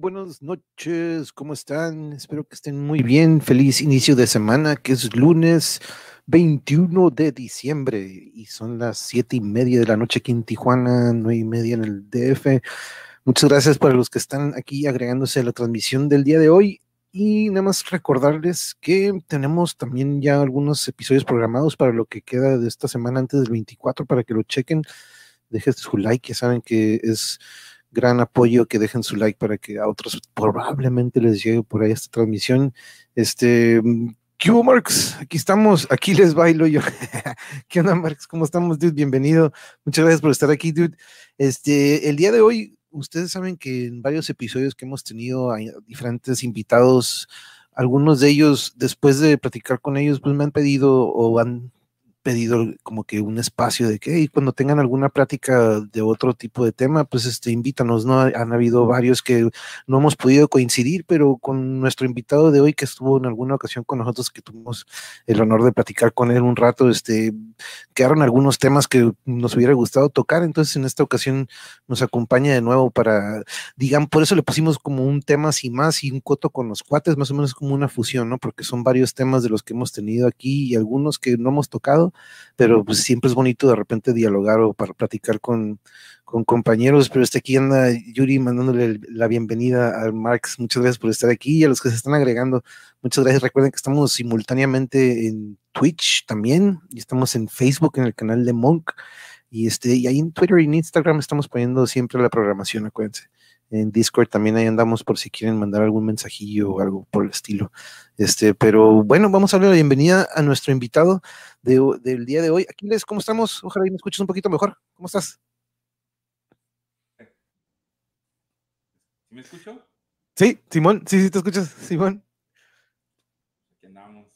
Buenas noches, ¿cómo están? Espero que estén muy bien. Feliz inicio de semana, que es lunes 21 de diciembre y son las siete y media de la noche aquí en Tijuana, nueve y media en el DF. Muchas gracias para los que están aquí agregándose a la transmisión del día de hoy. Y nada más recordarles que tenemos también ya algunos episodios programados para lo que queda de esta semana antes del 24 para que lo chequen. Dejen su like, ya saben que es gran apoyo que dejen su like para que a otros probablemente les llegue por ahí esta transmisión. Este, ¿qué hubo, Marx? Aquí estamos, aquí les bailo yo. ¿Qué onda, Marx? ¿Cómo estamos, dude? Bienvenido. Muchas gracias por estar aquí, dude. Este, el día de hoy ustedes saben que en varios episodios que hemos tenido hay diferentes invitados, algunos de ellos, después de platicar con ellos, pues me han pedido o han pedido como que un espacio de que cuando tengan alguna plática de otro tipo de tema, pues este, invítanos, ¿no? Han habido varios que no hemos podido coincidir, pero con nuestro invitado de hoy que estuvo en alguna ocasión con nosotros, que tuvimos el honor de platicar con él un rato, este, quedaron algunos temas que nos hubiera gustado tocar, entonces en esta ocasión nos acompaña de nuevo para, digan, por eso le pusimos como un tema sin más y un coto con los cuates, más o menos como una fusión, ¿no? Porque son varios temas de los que hemos tenido aquí y algunos que no hemos tocado pero pues siempre es bonito de repente dialogar o para platicar con, con compañeros, pero este aquí anda Yuri mandándole la bienvenida a Marx, muchas gracias por estar aquí y a los que se están agregando, muchas gracias, recuerden que estamos simultáneamente en Twitch también y estamos en Facebook en el canal de Monk y este y ahí en Twitter y en Instagram estamos poniendo siempre la programación, acuérdense en Discord también ahí andamos por si quieren mandar algún mensajillo o algo por el estilo. Este, pero bueno, vamos a darle la bienvenida a nuestro invitado del día de hoy. Aquiles, ¿cómo estamos? Ojalá y me escuches un poquito mejor. ¿Cómo estás? ¿Me escucho? Sí, Simón, sí, sí te escuchas, Simón. Aquí andamos.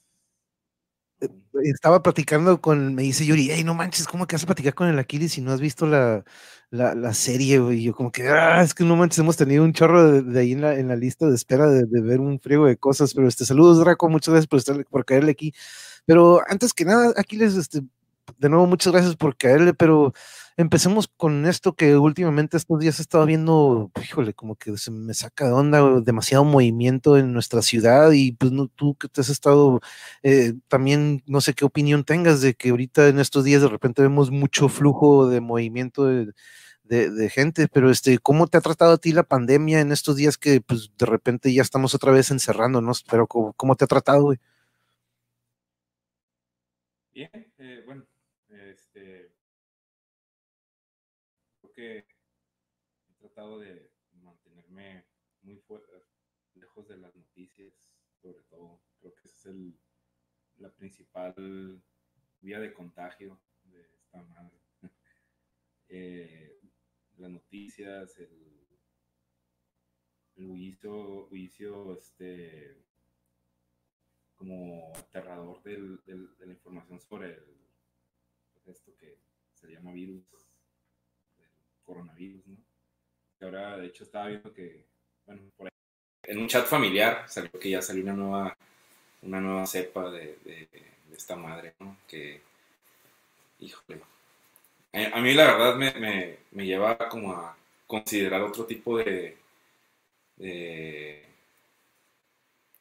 Eh, estaba platicando con, me dice Yuri, hey, no manches, ¿cómo que vas a platicar con el Aquiles si no has visto la, la, la serie, güey. Yo como que, ah, es que no manches, hemos tenido un chorro de, ahí en la, en la, lista de espera de, ver un friego de cosas, pero este, saludos, Draco, muchas gracias por, estar, por caerle aquí. Pero antes que nada, aquí les, este, de nuevo, muchas gracias por caerle, pero empecemos con esto que últimamente estos días he estado viendo, híjole, como que se me saca de onda, demasiado movimiento en nuestra ciudad y pues no, tú que te has estado, eh, también no sé qué opinión tengas de que ahorita en estos días de repente vemos mucho flujo de movimiento de, de, gente, pero este, ¿cómo te ha tratado a ti la pandemia en estos días que pues de repente ya estamos otra vez encerrándonos? Pero ¿cómo, cómo te ha tratado, güey? Bien, eh, bueno, he tratado de mantenerme muy fuerte, lejos de las noticias, sobre todo. Creo que es el, la principal vía de contagio de esta madre. eh, las noticias, el, el juicio, este, como aterrador del, de la información sobre el, pues, esto que se llama virus, coronavirus, ¿no? Que ahora, de hecho, estaba viendo que, bueno, por ahí, en un chat familiar salió que ya salió una nueva, una nueva cepa de, esta madre, ¿no? Que, híjole, eh, a mí la verdad me, me, lleva como a considerar otro tipo de,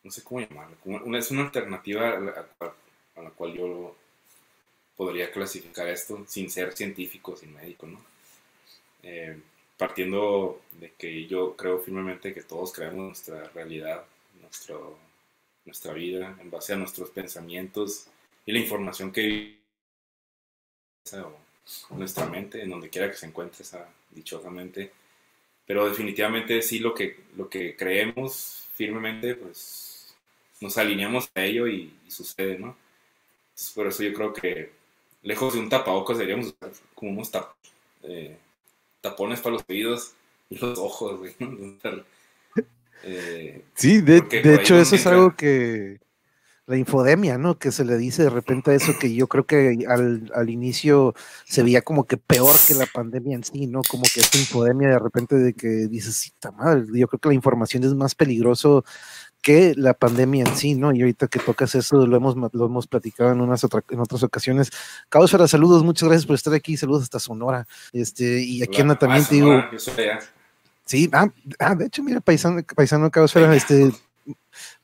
no sé cómo llamarlo, es una alternativa a la, cual yo podría clasificar esto sin ser científico, sin médico, ¿no? Eh, partiendo de que yo creo firmemente que todos creamos nuestra realidad, nuestro, nuestra vida en base a nuestros pensamientos y la información que nuestra mente, en donde quiera que se encuentre dichosamente. Pero definitivamente sí lo que, lo que creemos firmemente, pues nos alineamos a ello y, sucede, ¿no? Por eso yo creo que lejos de un tapabocas deberíamos usar como unos eh, tapones para los oídos y los ojos, güey, eh, sí, de, de hecho eso es algo que la infodemia, ¿no? Que se le dice de repente a eso que yo creo que al, al, inicio se veía como que peor que la pandemia en sí, ¿no? Como que esta infodemia de repente de que dices, sí, mal, yo creo que la información es más peligroso que la pandemia en sí, ¿no? Y ahorita que tocas eso, lo hemos, lo hemos platicado en unas en otras ocasiones. Causara, saludos, muchas gracias por estar aquí, saludos hasta Sonora. Este, y aquí anda también, te digo. Sí, ah, ah, de hecho, mira, paisano, paisano Cabosfera, este,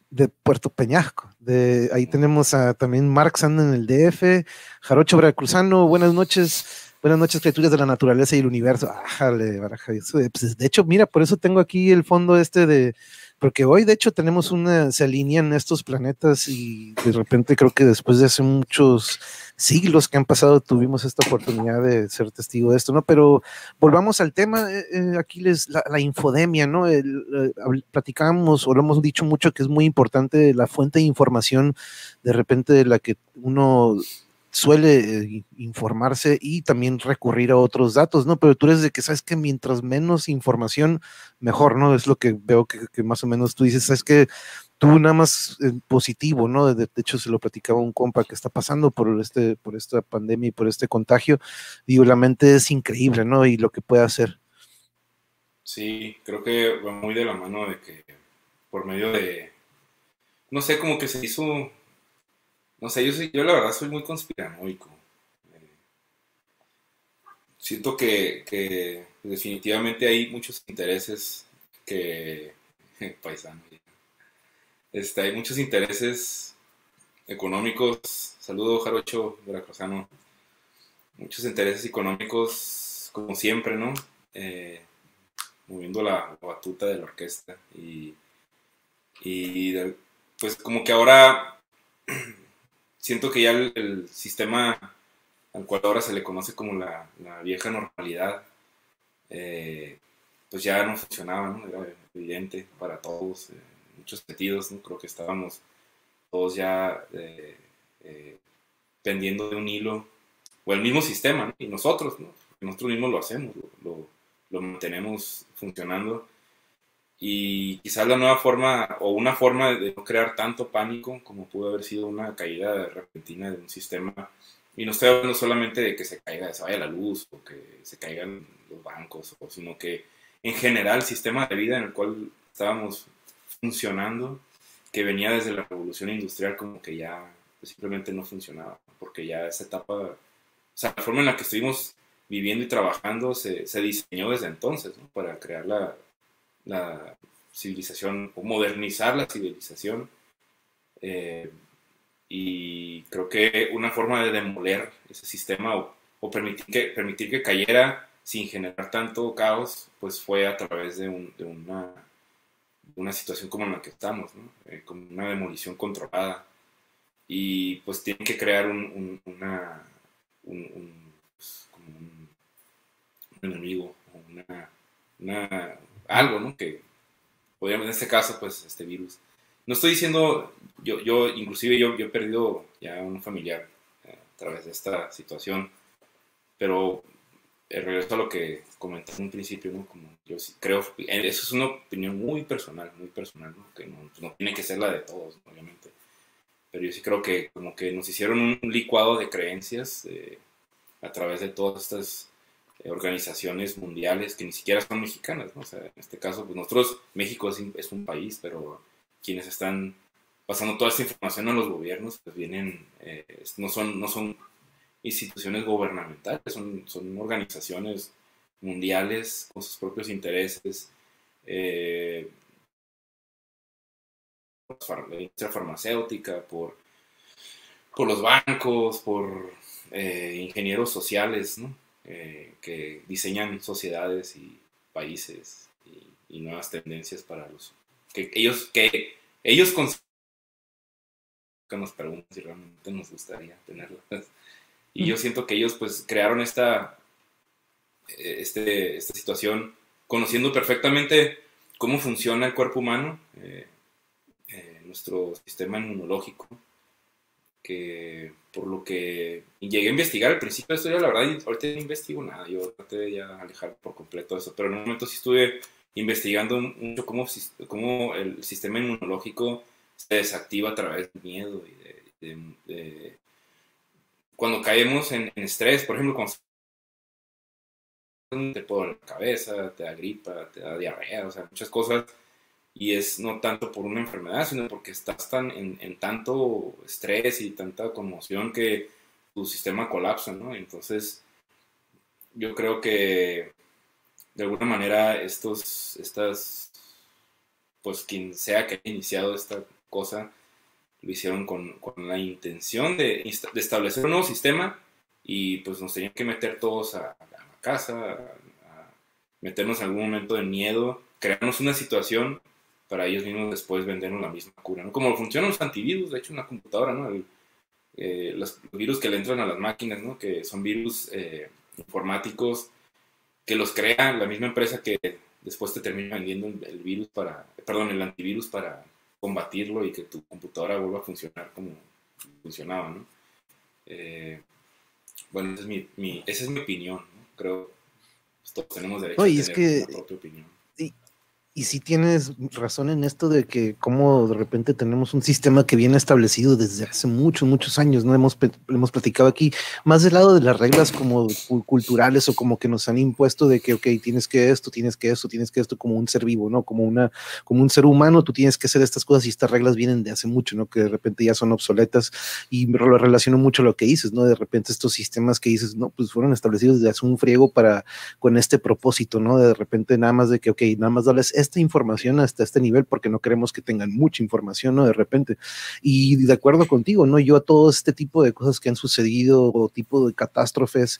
de Puerto Peñasco. De, ahí tenemos a también Marx anda en el DF, Jarocho Veracruzano, buenas noches. Buenas noches, criaturas de la naturaleza y el universo. Ájale, baraja. Pues, de hecho, mira, por eso tengo aquí el fondo este de, porque hoy de hecho tenemos una, se alinean estos planetas y de repente creo que después de hace muchos siglos que han pasado tuvimos esta oportunidad de ser testigo de esto, ¿no? Pero volvamos al tema, eh, eh, aquí les, la, infodemia, ¿no? El, eh, platicamos o lo hemos dicho mucho que es muy importante la fuente de información de repente de la que uno suele eh, informarse y también recurrir a otros datos, ¿no? Pero tú eres de que sabes que mientras menos información, mejor, ¿no? Es lo que veo que, más o menos tú dices, sabes que tú nada más eh, positivo, ¿no? De, hecho, se lo platicaba un compa que está pasando por, este, por esta pandemia y por este contagio. Digo, la mente es increíble, ¿no? Y lo que puede hacer. Sí, creo que va muy de la mano de que por medio de, no sé, como que se hizo no sé, yo, yo la verdad soy muy conspiranoico. Eh, siento que, definitivamente hay muchos intereses que... paisano. Este, hay muchos intereses económicos. Saludo, Jarocho Veracruzano. Muchos intereses económicos, como siempre, ¿no? Eh, moviendo la, batuta de la orquesta. Y, y pues como que ahora siento que ya el, sistema al cual ahora se le conoce como la, vieja normalidad, eh, pues ya no funcionaba, ¿no? Era evidente para todos, en muchos sentidos, ¿no? Creo que estábamos todos ya eh, eh, pendiendo de un hilo, o el mismo sistema, Y nosotros, ¿no? Nosotros mismos lo hacemos, lo, lo mantenemos funcionando y quizás la nueva forma o una forma de no crear tanto pánico como pudo haber sido una caída repentina de un sistema. Y no estoy hablando solamente de que se caiga, se vaya la luz o que se caigan los bancos, sino que en general el sistema de vida en el cual estábamos funcionando, que venía desde la revolución industrial, como que ya simplemente no funcionaba, porque ya esa etapa, o sea, la forma en la que estuvimos viviendo y trabajando se, se diseñó desde entonces, Para crear la, la civilización o modernizar la civilización. Eh, y creo que una forma de demoler ese sistema o, permitir, que, permitir que cayera sin generar tanto caos, pues fue a través de, una, una, situación como en la que estamos. Eh, como una demolición controlada. Y pues tienen que crear un, un, pues, un, enemigo, una, algo, ¿no? Que podríamos, en este caso, pues, este virus. No estoy diciendo, yo, yo inclusive yo, yo he perdido ya un familiar eh, a través de esta situación, pero eh, regreso a lo que comenté en un principio, ¿no? Como yo creo, eh, eso es una opinión muy personal, muy personal, ¿no? Que no, no tiene que ser la de todos, obviamente. Pero yo sí creo que como que nos hicieron un licuado de creencias a través de todas estas eh, organizaciones mundiales que ni siquiera son mexicanas, ¿no? O sea, en este caso, pues nosotros, México es, un país, pero quienes están pasando toda esta información a los gobiernos, pues vienen, eh, no, son, no son instituciones gubernamentales, son, son organizaciones mundiales con sus propios intereses. Eh, la industria farmacéutica, por, por los bancos, por ingenieros sociales, ¿no? Eh, que diseñan sociedades y países y, nuevas tendencias para los que ellos que ellos que nos preguntan si realmente nos gustaría tenerlas. Y yo siento que ellos pues crearon esta eh, este, esta situación conociendo perfectamente cómo funciona el cuerpo humano eh, nuestro sistema inmunológico que por lo que llegué a investigar al principio de esto, la verdad, ahorita no investigo nada, yo traté de ya alejar por completo eso, pero en un momento sí estuve investigando mucho cómo, cómo el sistema inmunológico se desactiva a través del miedo y de, cuando caemos en, estrés, por ejemplo, cuando te puede la cabeza, te da gripa, te da diarrea, o sea, muchas cosas y es no tanto por una enfermedad, sino porque estás tan en, tanto estrés y tanta conmoción que tu sistema colapsa, ¿no? Entonces, yo creo que de alguna manera estos, estas, pues quien sea que haya iniciado esta cosa, lo hicieron con, con la intención de, establecer un nuevo sistema y pues nos tenían que meter todos a, casa, a, meternos en algún momento de miedo, crearnos una situación para ellos mismos después vendernos la misma cura, ¿no? Como funcionan los antivirus, de hecho, en la computadora, ¿no? Eh, los virus que le entran a las máquinas, ¿no? Que son virus eh, informáticos que los crea la misma empresa que después te termina vendiendo el virus para, perdón, el antivirus para combatirlo y que tu computadora vuelva a funcionar como funcionaba, ¿no? Eh, bueno, esa es mi, esa es mi opinión, ¿no? Creo que todos tenemos derecho a tener que, propia opinión y si tienes razón en esto de que como de repente tenemos un sistema que viene establecido desde hace muchos, muchos años, ¿no? Hemos, hemos platicado aquí, más del lado de las reglas como culturales o como que nos han impuesto de que, ok, tienes que esto, tienes que esto, tienes que esto como un ser vivo, ¿no? Como, una, como un ser humano, tú tienes que hacer estas cosas y estas reglas vienen de hace mucho, ¿no? Que de repente ya son obsoletas y lo relaciono mucho a lo que dices, ¿no? De repente estos sistemas que dices, no, pues fueron establecidos desde hace un friego para, con este propósito, ¿no? De repente nada más de que, ok, nada más darles esta información hasta este nivel porque no queremos que tengan mucha información, ¿no? De repente. Y de acuerdo contigo, ¿no? Yo a todo este tipo de cosas que han sucedido o tipo de catástrofes,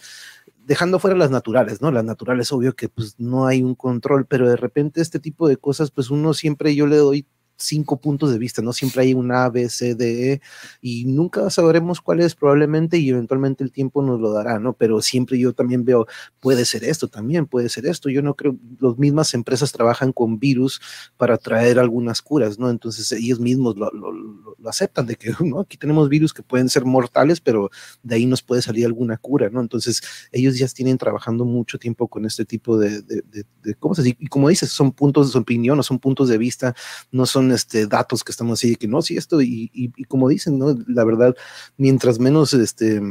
dejando fuera las naturales, ¿no? Las naturales, obvio que pues no hay un control, pero de repente este tipo de cosas, pues uno siempre yo le doy cinco puntos de vista, ¿no? Siempre hay un A, B, C, D, E, y nunca sabremos cuál es probablemente y eventualmente el tiempo nos lo dará, ¿no? Pero siempre yo también veo, puede ser esto también, puede ser esto. Yo no creo, las mismas empresas trabajan con virus para traer algunas curas, ¿no? Entonces ellos mismos lo, aceptan de que, ¿no? Aquí tenemos virus que pueden ser mortales, pero de ahí nos puede salir alguna cura, ¿no? Entonces ellos ya tienen trabajando mucho tiempo con este tipo de, de, de, ¿cómo se dice? Y como dices, son puntos de opinión, no son puntos de vista, no son este, datos que estamos así, que no, sí, esto, y, y, como dicen, ¿no? La verdad, mientras menos este,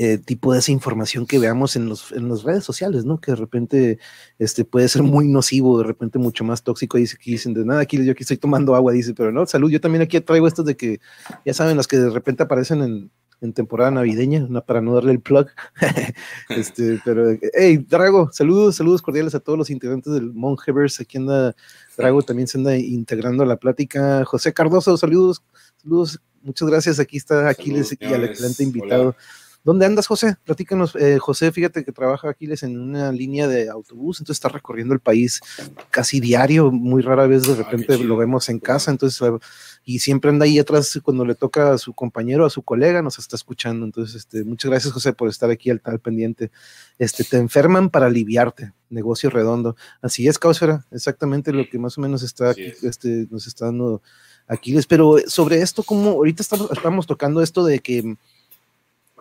eh, tipo de esa información que veamos en, los, en las redes sociales, ¿no? Que de repente este, puede ser muy nocivo, de repente mucho más tóxico. Dice que dicen de nada, aquí yo aquí estoy tomando agua, dice, pero no, salud. Yo también aquí traigo estos de que ya saben, las que de repente aparecen en, en temporada navideña, para no darle el plug. este, pero, hey, Drago, saludos, saludos cordiales a todos los integrantes del Monheverse. Aquí anda Drago, también se anda integrando a la plática. José Cardoso, saludos, saludos, muchas gracias. Aquí está Aquiles y al excelente invitado. ¿Dónde andas, José? Platícanos. Eh, José, fíjate que trabaja Aquiles en una línea de autobús, entonces está recorriendo el país casi diario, muy rara vez de ah, repente lo vemos en casa, entonces, y siempre anda ahí atrás cuando le toca a su compañero, a su colega, nos está escuchando. Entonces, este, muchas gracias, José, por estar aquí al tal pendiente. Este, te enferman para aliviarte, negocio redondo. Así es, Causera, exactamente lo que más o menos está aquí, este, nos está dando Aquiles. Pero sobre esto, como ahorita estamos, estamos tocando esto de que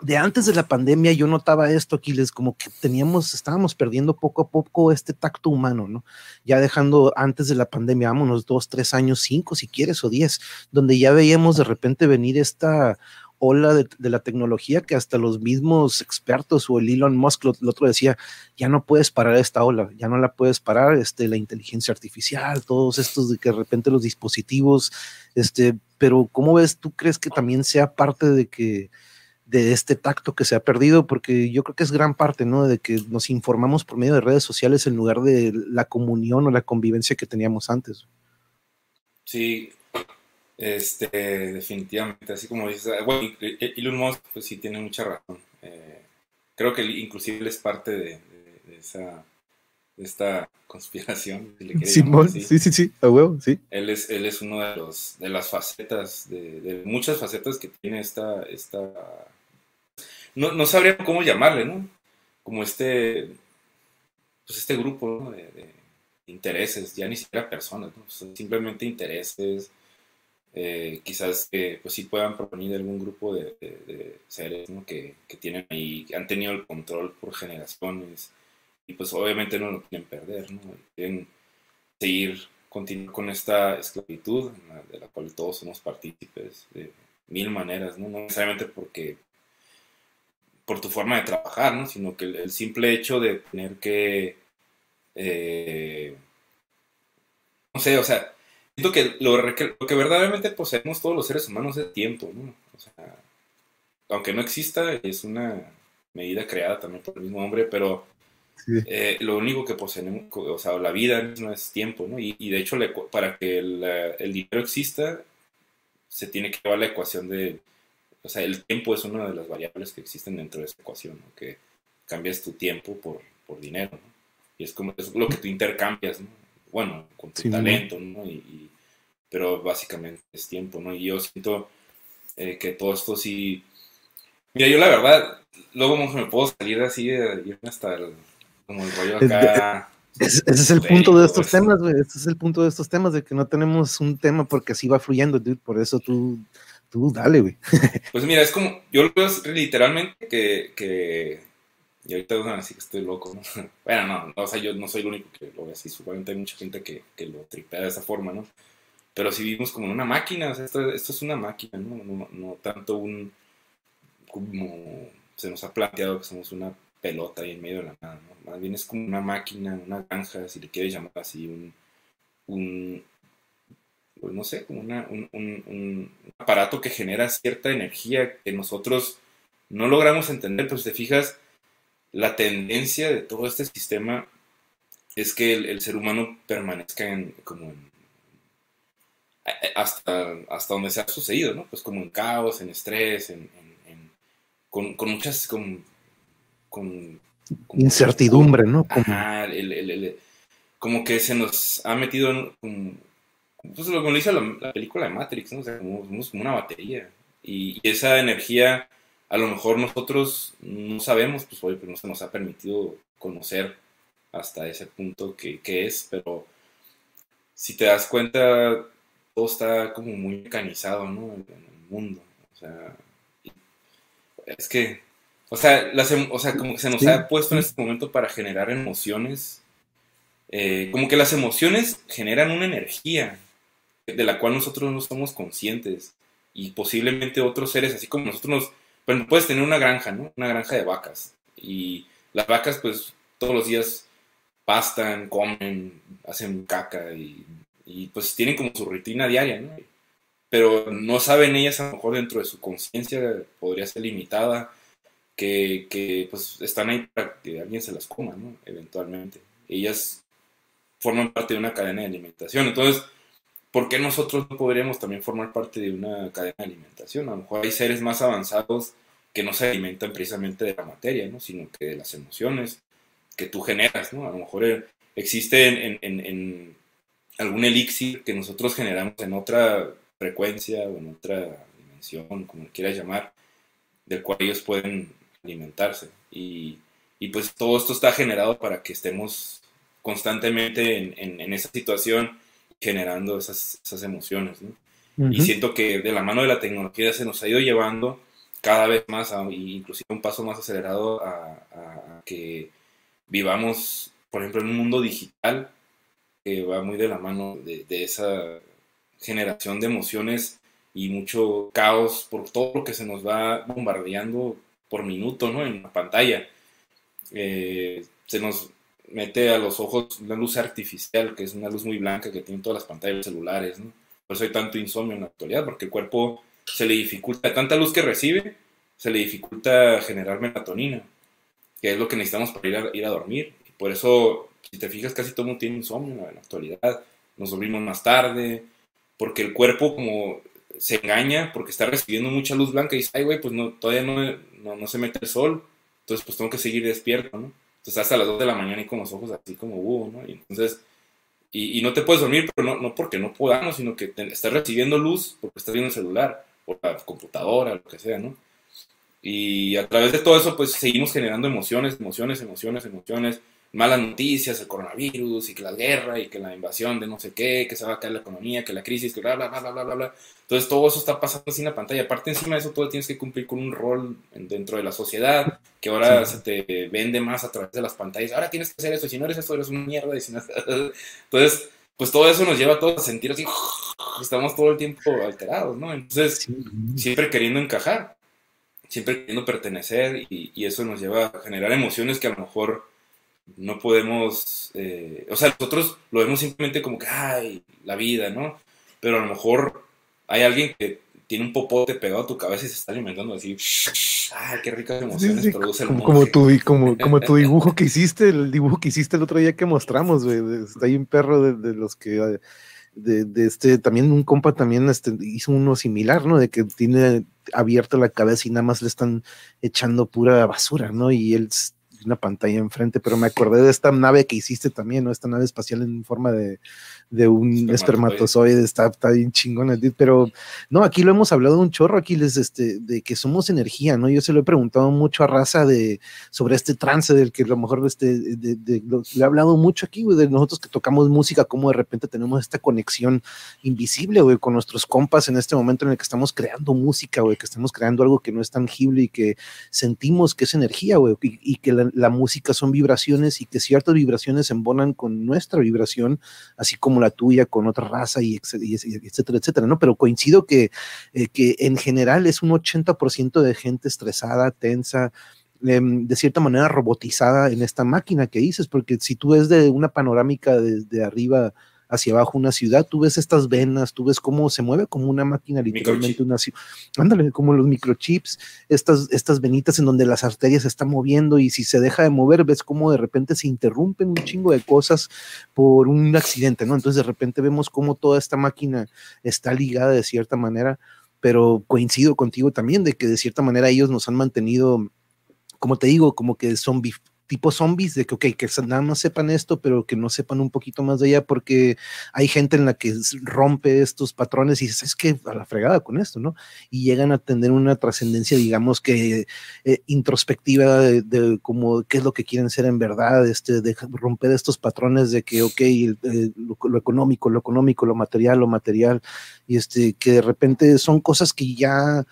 de antes de la pandemia yo notaba esto, Aquiles, como que teníamos, estábamos perdiendo poco a poco este tacto humano, ¿no? Ya dejando antes de la pandemia, vámonos dos, tres años, cinco si quieres, o diez, donde ya veíamos de repente venir esta ola de, la tecnología que hasta los mismos expertos o el Elon Musk lo, otro decía, ya no puedes parar esta ola, ya no la puedes parar, este, la inteligencia artificial, todos estos de que de repente los dispositivos, este, pero ¿cómo ves? ¿Tú crees que también sea parte de que de este tacto que se ha perdido, porque yo creo que es gran parte, ¿no? De que nos informamos por medio de redes sociales en lugar de la comunión o la convivencia que teníamos antes. Sí, este, definitivamente, así como dices, ah, bueno, Elon Musk, pues sí tiene mucha razón. Eh, creo que inclusive es parte de, esa de esta conspiración. sí, sí, sí, a huevo, sí. Él es, él es uno de los de las facetas, de, de, muchas facetas que tiene esta, esta no, no sabría cómo llamarle, ¿no? Como este, pues este grupo de, intereses, ya ni siquiera personas, ¿no? simplemente intereses, eh, quizás que pues sí puedan provenir de algún grupo de, seres ¿no? que, que, tienen ahí, que han tenido el control por generaciones y pues obviamente no lo quieren perder, ¿no? Quieren seguir, continuar con esta esclavitud de la cual todos somos partícipes de mil maneras, ¿no? No necesariamente porque por tu forma de trabajar, ¿no? Sino que el, simple hecho de tener que, eh, no sé, o sea, siento que lo, lo, que verdaderamente poseemos todos los seres humanos es tiempo, ¿no? O sea, aunque no exista, es una medida creada también por el mismo hombre, pero eh, lo único que poseemos, o sea, la vida no es tiempo, ¿no? Y, de hecho, para que el, el, dinero exista, se tiene que llevar la ecuación de, o sea, el tiempo es una de las variables que existen dentro de esa ecuación, ¿no? Que cambias tu tiempo por, por dinero, ¿no? Y es como es lo que tú intercambias, ¿no? Bueno, con tu talento, ¿no? Y, pero básicamente es tiempo, ¿no? Y yo siento eh, que todo esto sí... Mira, yo la verdad, luego me puedo salir así, de irme hasta el, como el rollo acá... Ese, es el punto de estos temas, güey. Ese es el punto de estos temas, de que no tenemos un tema porque así va fluyendo, dude. Por eso tú, tú dale, güey. Pues mira, es como, yo lo veo literalmente que, que y ahorita van a que estoy loco, ¿no? Bueno, no, o sea, yo no soy el único que lo ve así, seguramente hay mucha gente que, que lo tripea de esa forma, ¿no? Pero si vivimos como en una máquina, o sea, esto, esto es una máquina, ¿no? ¿no? No, tanto un, como se nos ha planteado que somos una pelota ahí en medio de la nada, ¿no? Más bien es como una máquina, una granja, si le quieres llamar así, un, un pues no sé, como una, un, un, un, aparato que genera cierta energía que nosotros no logramos entender, pero si te fijas, la tendencia de todo este sistema es que el, ser humano permanezca en, como hasta, hasta donde se ha sucedido, ¿no? Pues como en caos, en estrés, en, con, muchas, con, incertidumbre, ¿no? Como, que se nos ha metido en, como, pues lo dice la, película de Matrix, ¿no? O sea, como, como una batería. y esa energía a lo mejor nosotros no sabemos, pues hoy no se nos ha permitido conocer hasta ese punto que, es, pero si te das cuenta, todo está como muy mecanizado, ¿no? En, el mundo. O sea, es que, o sea, em, o sea, como que se nos ha puesto en este momento para generar emociones, eh, como que las emociones generan una energía de la cual nosotros no somos conscientes y posiblemente otros seres, así como nosotros nos bueno, puedes tener una granja, ¿no? Una granja de vacas. Y las vacas, pues, todos los días pastan, comen, hacen caca y, pues tienen como su rutina diaria, ¿no? Pero no saben ellas, a lo mejor dentro de su conciencia podría ser limitada, que, que, pues están ahí para que alguien se las coma, ¿no? Eventualmente. Ellas forman parte de una cadena de alimentación. Entonces, ¿por qué nosotros no podríamos también formar parte de una cadena de alimentación? A lo mejor hay seres más avanzados que no se alimentan precisamente de la materia, ¿no? sino que de las emociones que tú generas. ¿no? A lo mejor eh, existe en, algún elixir que nosotros generamos en otra frecuencia o en otra dimensión, como quieras llamar, del cual ellos pueden alimentarse. Y, pues todo esto está generado para que estemos constantemente en esa situación generando esas, esas emociones. ¿no? Y siento que de la mano de la tecnología se nos ha ido llevando cada vez más, a, inclusive un paso más acelerado a, que vivamos, por ejemplo, en un mundo digital que va muy de la mano de, esa generación de emociones y mucho caos por todo lo que se nos va bombardeando por minuto ¿no? en la pantalla. Eh, se nos mete a los ojos una luz artificial, que es una luz muy blanca que tienen todas las pantallas celulares, ¿no? Por eso hay tanto insomnio en la actualidad, porque el cuerpo se le dificulta, tanta luz que recibe, se le dificulta generar melatonina, que es lo que necesitamos para ir a, ir a dormir. Por eso, si te fijas, casi todo el mundo tiene insomnio en la actualidad. Nos dormimos más tarde, porque el cuerpo como se engaña, porque está recibiendo mucha luz blanca y dice, ay, güey, pues no, todavía no, no, no se mete el sol, entonces pues tengo que seguir despierto, ¿no? Entonces hasta las 2 de la mañana y con los ojos así como búho, ¿no? Y entonces, y, no te puedes dormir, pero no, no porque no podamos, sino que estás recibiendo luz porque estás viendo el celular, o la computadora, lo que sea, ¿no? Y a través de todo eso, pues seguimos generando emociones, emociones, emociones, emociones, malas noticias, el coronavirus y que la guerra y que la invasión de no sé qué, que se va a caer la economía, que la crisis, que bla, bla, bla, bla, bla, bla. Entonces todo eso está pasando así en la pantalla. Aparte encima de eso, todo tienes que cumplir con un rol dentro de la sociedad, que ahora se te vende más a través de las pantallas. Ahora tienes que hacer eso, si no eres eso, eres una mierda. Entonces, pues todo eso nos lleva a todos a sentir así, estamos todo el tiempo alterados, ¿no? Entonces, siempre queriendo encajar, siempre queriendo pertenecer y, y eso nos lleva a generar emociones que a lo mejor no podemos, eh, o sea, nosotros lo vemos simplemente como que, ay, la vida, ¿no? Pero a lo mejor hay alguien que tiene un popote pegado a tu cabeza y se está alimentando así, Ah, qué ricas emociones Sí, sí, produce el como, como tu, como, como tu dibujo que hiciste, el dibujo que hiciste el otro día que mostramos, güey. ahí un perro de, de los que de, de este, también un compa también este, hizo uno similar, ¿no? De que tiene abierta la cabeza y nada más le están echando pura basura, ¿no? Y él una pantalla enfrente, pero me acordé de esta nave que hiciste también, ¿no? Esta nave espacial en forma de, de un Espermatozoide. espermatozoide, está, está bien chingona, dude, pero no, aquí lo hemos hablado un chorro, aquí les, este, de que somos energía, ¿no? Yo se lo he preguntado mucho a Raza de, sobre este trance del que a lo mejor este, de, de- lo- le he hablado mucho aquí, güey, de nosotros que tocamos música, cómo de repente tenemos esta conexión invisible, güey, con nuestros compas en este momento en el que estamos creando música, güey, que estamos creando algo que no es tangible y que sentimos que es energía, güey, y, y que la, la música son vibraciones y que ciertas vibraciones se embonan con nuestra vibración, así como la tuya con otra raza y, etcétera, etcétera, ¿no? Pero coincido que, eh, que en general es un 80% de gente estresada, tensa, em, de cierta manera robotizada en esta máquina que dices, porque si tú ves de una panorámica desde arriba hacia abajo una ciudad, tú ves estas venas, tú ves cómo se mueve como una máquina, literalmente Microchip. una ciudad. Ándale, como los microchips, estas, estas venitas en donde las arterias se están moviendo y si se deja de mover, ves cómo de repente se interrumpen un chingo de cosas por un accidente, ¿no? Entonces de repente vemos cómo toda esta máquina está ligada de cierta manera, pero coincido contigo también de que de cierta manera ellos nos han mantenido, como te digo, como que zombie tipo zombies, de que, ok, que nada más sepan esto, pero que no sepan un poquito más de ella, porque hay gente en la que rompe estos patrones y es que a la fregada con esto, ¿no? Y llegan a tener una trascendencia, digamos que eh, introspectiva de, como qué es lo que quieren ser en verdad, este, de romper estos patrones de que, ok, el- lo, lo económico, lo económico, lo material, lo material, y este, que de repente son cosas que ya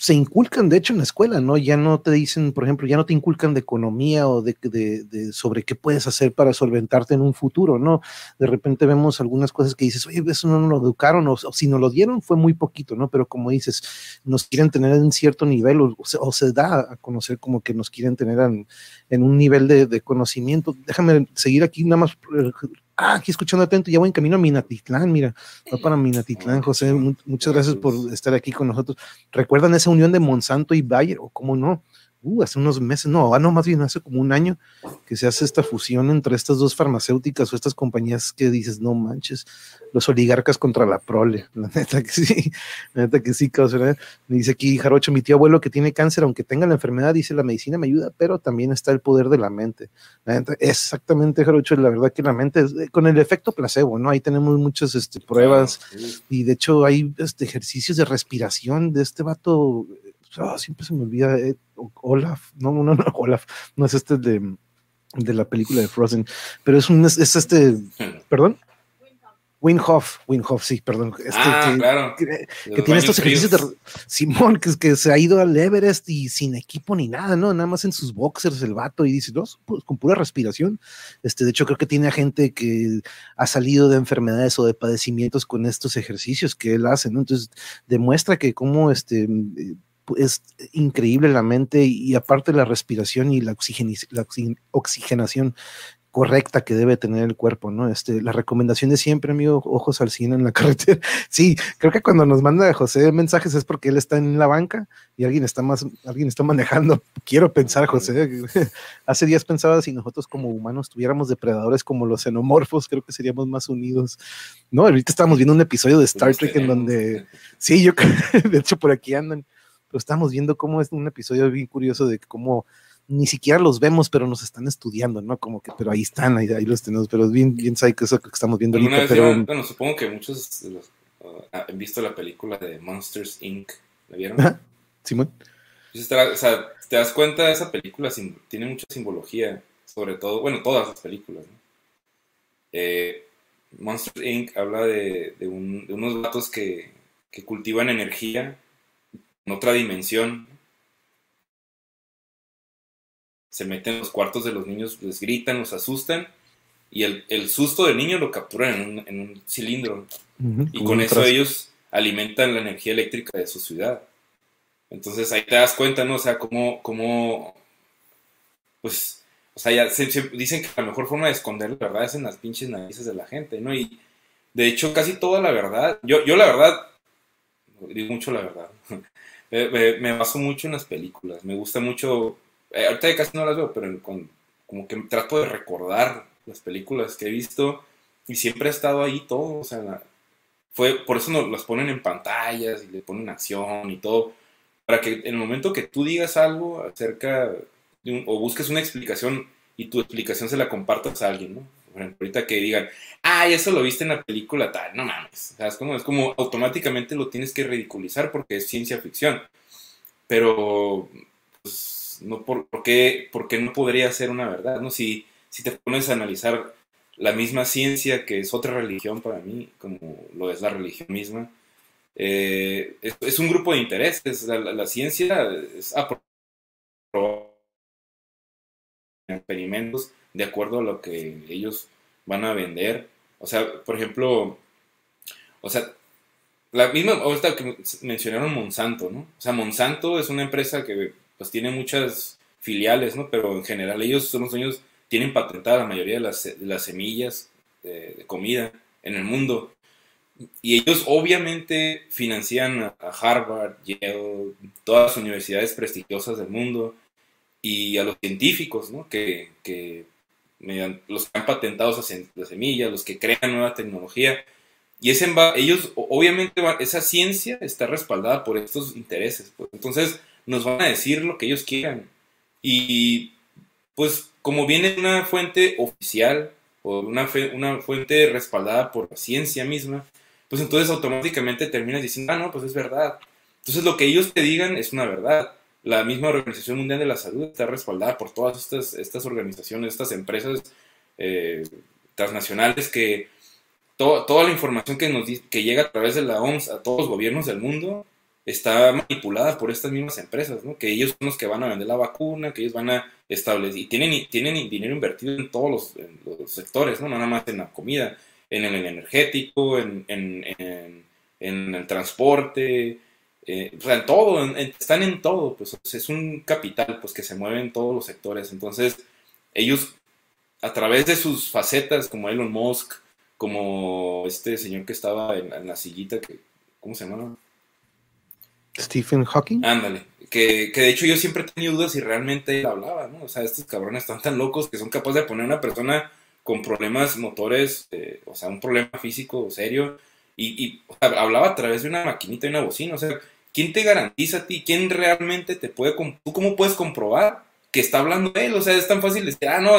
se inculcan, de hecho, en la escuela, ¿no? Ya no te dicen, por ejemplo, ya no te inculcan de economía o de, de, de sobre qué puedes hacer para solventarte en un futuro, ¿no? De repente vemos algunas cosas que dices, oye, eso no nos lo educaron, o, o si nos lo dieron fue muy poquito, ¿no? Pero como dices, nos quieren tener en cierto nivel, o, se, o se da a conocer como que nos quieren tener en, en un nivel de, de, conocimiento. Déjame seguir aquí nada más. Ah, aquí escuchando atento, ya voy en camino a Minatitlán, mira, va para Minatitlán, José, muchas gracias por estar aquí con nosotros. ¿Recuerdan esa unión de Monsanto y Bayer? ¿O cómo no? Uh, hace unos meses, no, ah, no, más bien hace como un año que se hace esta fusión entre estas dos farmacéuticas o estas compañías que dices, no manches, los oligarcas contra la prole, la neta que sí, la neta que sí, causa, dice aquí Jarocho, mi tío abuelo que tiene cáncer, aunque tenga la enfermedad, dice la medicina me ayuda, pero también está el poder de la mente. La neta, exactamente, Jarocho, la verdad que la mente, es, con el efecto placebo, ¿no? Ahí tenemos muchas este, pruebas y de hecho hay este, ejercicios de respiración de este vato, oh, siempre se me olvida, eh, Olaf, no, no, no, Olaf, no es este de, de la película de Frozen, pero es un, es, es este, perdón. Winhoff, Winhoff, sí, perdón. Este, ah, que, claro. que, que tiene estos ejercicios de Simón, que, que se ha ido al Everest y sin equipo ni nada, ¿no? Nada más en sus boxers el vato y dice, no, pues, con pura respiración. Este, de hecho, creo que tiene gente que ha salido de enfermedades o de padecimientos con estos ejercicios que él hace, ¿no? Entonces, demuestra que como este es increíble la mente y, y aparte la respiración y la, la oxigenación correcta que debe tener el cuerpo, ¿no? Este, la recomendación de siempre, amigo, ojos al cine en la carretera. Sí, creo que cuando nos manda José mensajes es porque él está en la banca y alguien está más, alguien está manejando. Quiero pensar, José. Hace días pensaba si nosotros como humanos tuviéramos depredadores como los xenomorfos, creo que seríamos más unidos. No, ahorita estábamos viendo un episodio de Star Trek en donde, sí, yo, de hecho por aquí andan, pero estamos viendo cómo es un episodio bien curioso de cómo ni siquiera los vemos, pero nos están estudiando, ¿no? Como que, pero ahí están, ahí, ahí los tenemos, pero es bien, bien psycho eso que estamos viendo ahorita. Pero... Bueno, supongo que muchos de los, uh, han visto la película de Monsters Inc. ¿La vieron? Ajá. Simón. Pues te, o sea, te das cuenta, esa película tiene mucha simbología, sobre todo, bueno, todas las películas, ¿no? Eh, Monsters Inc. habla de, de, un, de unos gatos que, que cultivan energía en otra dimensión, se meten en los cuartos de los niños, les gritan, los asustan, y el, el susto del niño lo capturan en un, en un cilindro. Uh -huh. Y con eso ellos alimentan la energía eléctrica de su ciudad. Entonces ahí te das cuenta, ¿no? O sea, cómo, cómo pues, o sea, ya se, se, dicen que la mejor forma de esconder la verdad es en las pinches narices de la gente, ¿no? Y de hecho casi toda la verdad, yo, yo la verdad, digo mucho la verdad, me, baso mucho en las películas. Me gusta mucho. Eh, ahorita casi no las veo, pero como que trato de recordar las películas que he visto y siempre ha estado ahí todo. O sea, fue, por eso nos las ponen en pantallas y le ponen acción y todo. Para que en el momento que tú digas algo acerca o busques una explicación y tu explicación se la compartas a alguien, ¿no? Por ejemplo, ahorita que digan, ah, eso lo viste en la película tal, no mames. O sea, es como, es como automáticamente lo tienes que ridiculizar porque es ciencia ficción. Pero, pues, no, ¿por, qué, no podría ser una verdad? ¿no? Si, si te pones a analizar la misma ciencia, que es otra religión para mí, como lo es la religión misma, eh, es, un grupo de intereses. La, la, ciencia es experimentos de acuerdo a lo que ellos van a vender. O sea, por ejemplo, o sea, la misma, ahorita que mencionaron Monsanto, ¿no? O sea, Monsanto es una empresa que pues tiene muchas filiales, ¿no? Pero en general ellos son los dueños, tienen patentada la mayoría de las, las semillas de, comida en el mundo. Y ellos obviamente financian a Harvard, Yale, todas las universidades prestigiosas del mundo y a los científicos, ¿no? Que, que los que han patentado las semillas, los que crean nueva tecnología. Y ese, ellos, obviamente, esa ciencia está respaldada por estos intereses. Pues. Entonces, nos van a decir lo que ellos quieran. Y, pues, como viene una fuente oficial o una, una fuente respaldada por la ciencia misma, pues entonces automáticamente terminas diciendo, ah, no, pues es verdad. Entonces, lo que ellos te digan es una verdad la misma Organización Mundial de la Salud está respaldada por todas estas, estas organizaciones, estas empresas eh, transnacionales que toda la información que, nos, que llega a través de la OMS a todos los gobiernos del mundo está manipulada por estas mismas empresas, ¿no? que ellos son los que van a vender la vacuna, que ellos van a establecer, y tienen, tienen dinero invertido en todos los, sectores, ¿no? nada más en la comida, en el energético, en, en, en el transporte, eh, o sea, en todo, están en todo, pues es un capital pues que se mueve en todos los sectores. Entonces, ellos a través de sus facetas, como Elon Musk, como este señor que estaba en, la sillita, que, ¿cómo se llama? Stephen Hawking. Ándale, que, que, de hecho yo siempre he tenido dudas si realmente él hablaba, ¿no? O sea, estos cabrones están tan locos que son capaces de poner a una persona con problemas motores, eh, o sea, un problema físico serio, y, y hablaba a través de una maquinita y una bocina, o sea, ¿quién te garantiza a ti? ¿Quién realmente te puede... ¿Tú cómo puedes comprobar que está hablando él? O sea, es tan fácil decir, ah, no,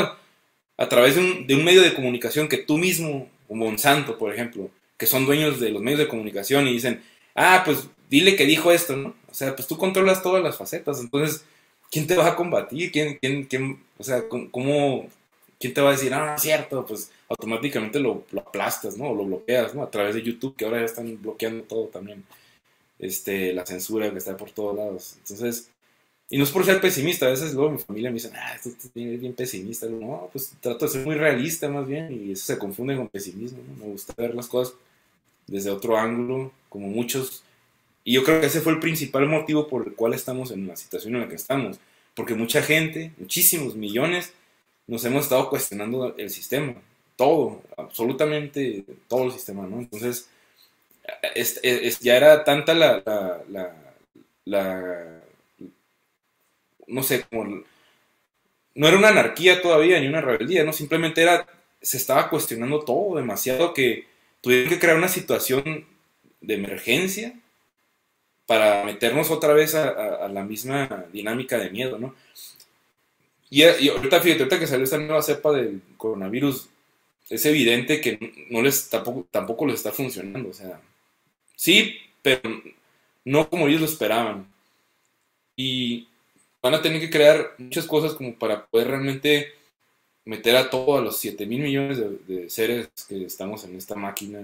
a través de un, medio de comunicación que tú mismo, como Monsanto, por ejemplo, que son dueños de los medios de comunicación y dicen, ah, pues dile que dijo esto, ¿no? O sea, pues tú controlas todas las facetas, entonces, ¿quién te va a combatir? ¿Quién, quién, quién, o sea, cómo, quién te va a decir, ah, es cierto, pues automáticamente lo, lo aplastas, ¿no? O lo bloqueas, ¿no? A través de YouTube, que ahora ya están bloqueando todo también este, la censura que está por todos lados. Entonces, y no es por ser pesimista, a veces luego mi familia me dice, ah, esto, es bien pesimista. No, pues trato de ser muy realista más bien y eso se confunde con pesimismo. Me gusta ver las cosas desde otro ángulo, como muchos. Y yo creo que ese fue el principal motivo por el cual estamos en la situación en la que estamos. Porque mucha gente, muchísimos millones, nos hemos estado cuestionando el sistema. Todo, absolutamente todo el sistema, ¿no? Entonces, es, ya era tanta la, la, no sé, como, no era una anarquía todavía ni una rebeldía, no, simplemente era, se estaba cuestionando todo demasiado que tuvieron que crear una situación de emergencia para meternos otra vez a, la misma dinámica de miedo, ¿no? Y, ahorita, fíjate, ahorita que salió esta nueva cepa del coronavirus, es evidente que no les, tampoco, tampoco les está funcionando, o sea, Sí, pero no como ellos lo esperaban. Y van a tener que crear muchas cosas como para poder realmente meter a todos los 7 mil millones de, seres que estamos en esta máquina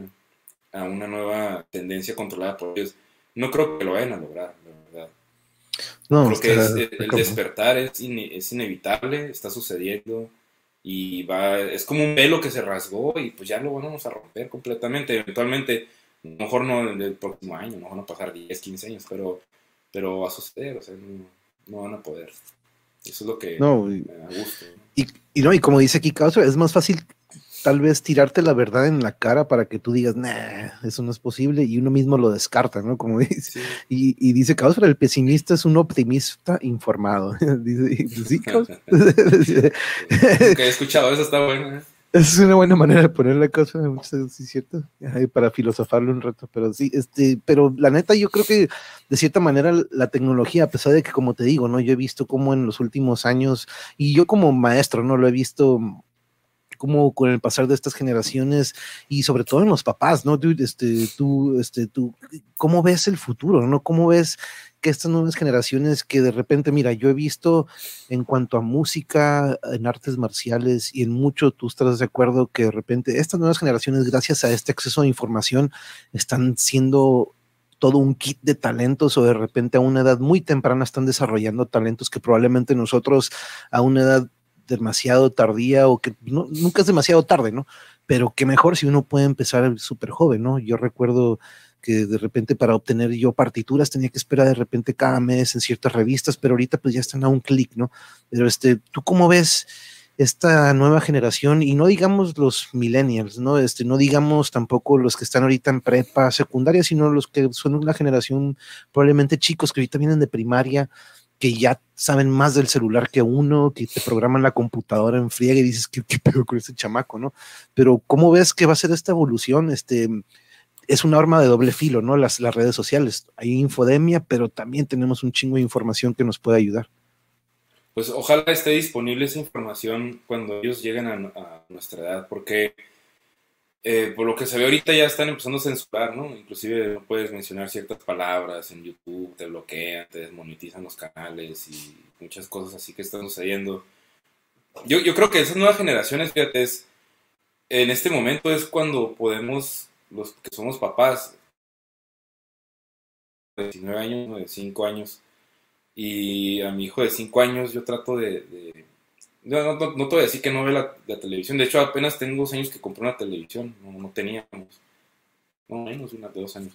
a una nueva tendencia controlada por ellos. No creo que lo vayan a lograr, la verdad. No, creo que el, despertar es, es, inevitable, está sucediendo y va, es como un velo que se rasgó y pues ya lo vamos a romper completamente. Eventualmente a lo mejor no en el próximo año, a lo mejor no pasar 10, 15 años, pero, pero va a suceder, o sea, no, van a poder. Eso es lo que no, me da gusto. Y, y, no, y como dice aquí Castro, es más fácil tal vez tirarte la verdad en la cara para que tú digas, nah, eso no es posible, y uno mismo lo descarta, ¿no? Como dice. Y, y, dice, causa, el pesimista es un optimista informado. dice, sí, he escuchado eso, está bueno. ¿eh? Es una buena manera de poner la cosa, sí, cierto, para filosofarlo un rato, pero sí, este, pero la neta yo creo que de cierta manera la tecnología, a pesar de que como te digo, ¿no? Yo he visto como en los últimos años, y yo como maestro, ¿no? Lo he visto como con el pasar de estas generaciones y sobre todo en los papás, ¿no? este, tú, este, tú, ¿cómo ves el futuro, no? ¿Cómo ves estas nuevas generaciones que de repente, mira, yo he visto en cuanto a música, en artes marciales y en mucho, tú estás de acuerdo que de repente estas nuevas generaciones, gracias a este acceso a información, están siendo todo un kit de talentos o de repente a una edad muy temprana están desarrollando talentos que probablemente nosotros a una edad demasiado tardía o que nunca es demasiado tarde, ¿no? Pero que mejor si uno puede empezar súper joven, ¿no? Yo recuerdo que de repente para obtener yo partituras tenía que esperar de repente cada mes en ciertas revistas, pero ahorita pues ya están a un clic, ¿no? Pero este, ¿tú cómo ves esta nueva generación? Y no digamos los millennials, ¿no? Este, no digamos tampoco los que están ahorita en prepa, secundaria, sino los que son una generación probablemente chicos que ahorita vienen de primaria, que ya saben más del celular que uno, que te programan la computadora en friega y dices, ¿qué, qué pedo con ese chamaco, no? Pero ¿cómo ves que va a ser esta evolución? Este, es un arma de doble filo, ¿no? Las, las redes sociales. Hay infodemia, pero también tenemos un chingo de información que nos puede ayudar. Pues ojalá esté disponible esa información cuando ellos lleguen a, nuestra edad, porque eh, por lo que se ve ahorita ya están empezando a censurar, ¿no? Inclusive no puedes mencionar ciertas palabras en YouTube, te bloquean, te desmonetizan los canales y muchas cosas así que están sucediendo. Yo, yo creo que esas nuevas generaciones, fíjate, es, en este momento es cuando podemos los que somos papás, de 19 años, de 5 años, y a mi hijo de 5 años yo trato de... no, no, no, te voy a decir que no ve la, televisión, de hecho apenas tengo dos años que compré una televisión, no, no teníamos, no menos, una de dos años.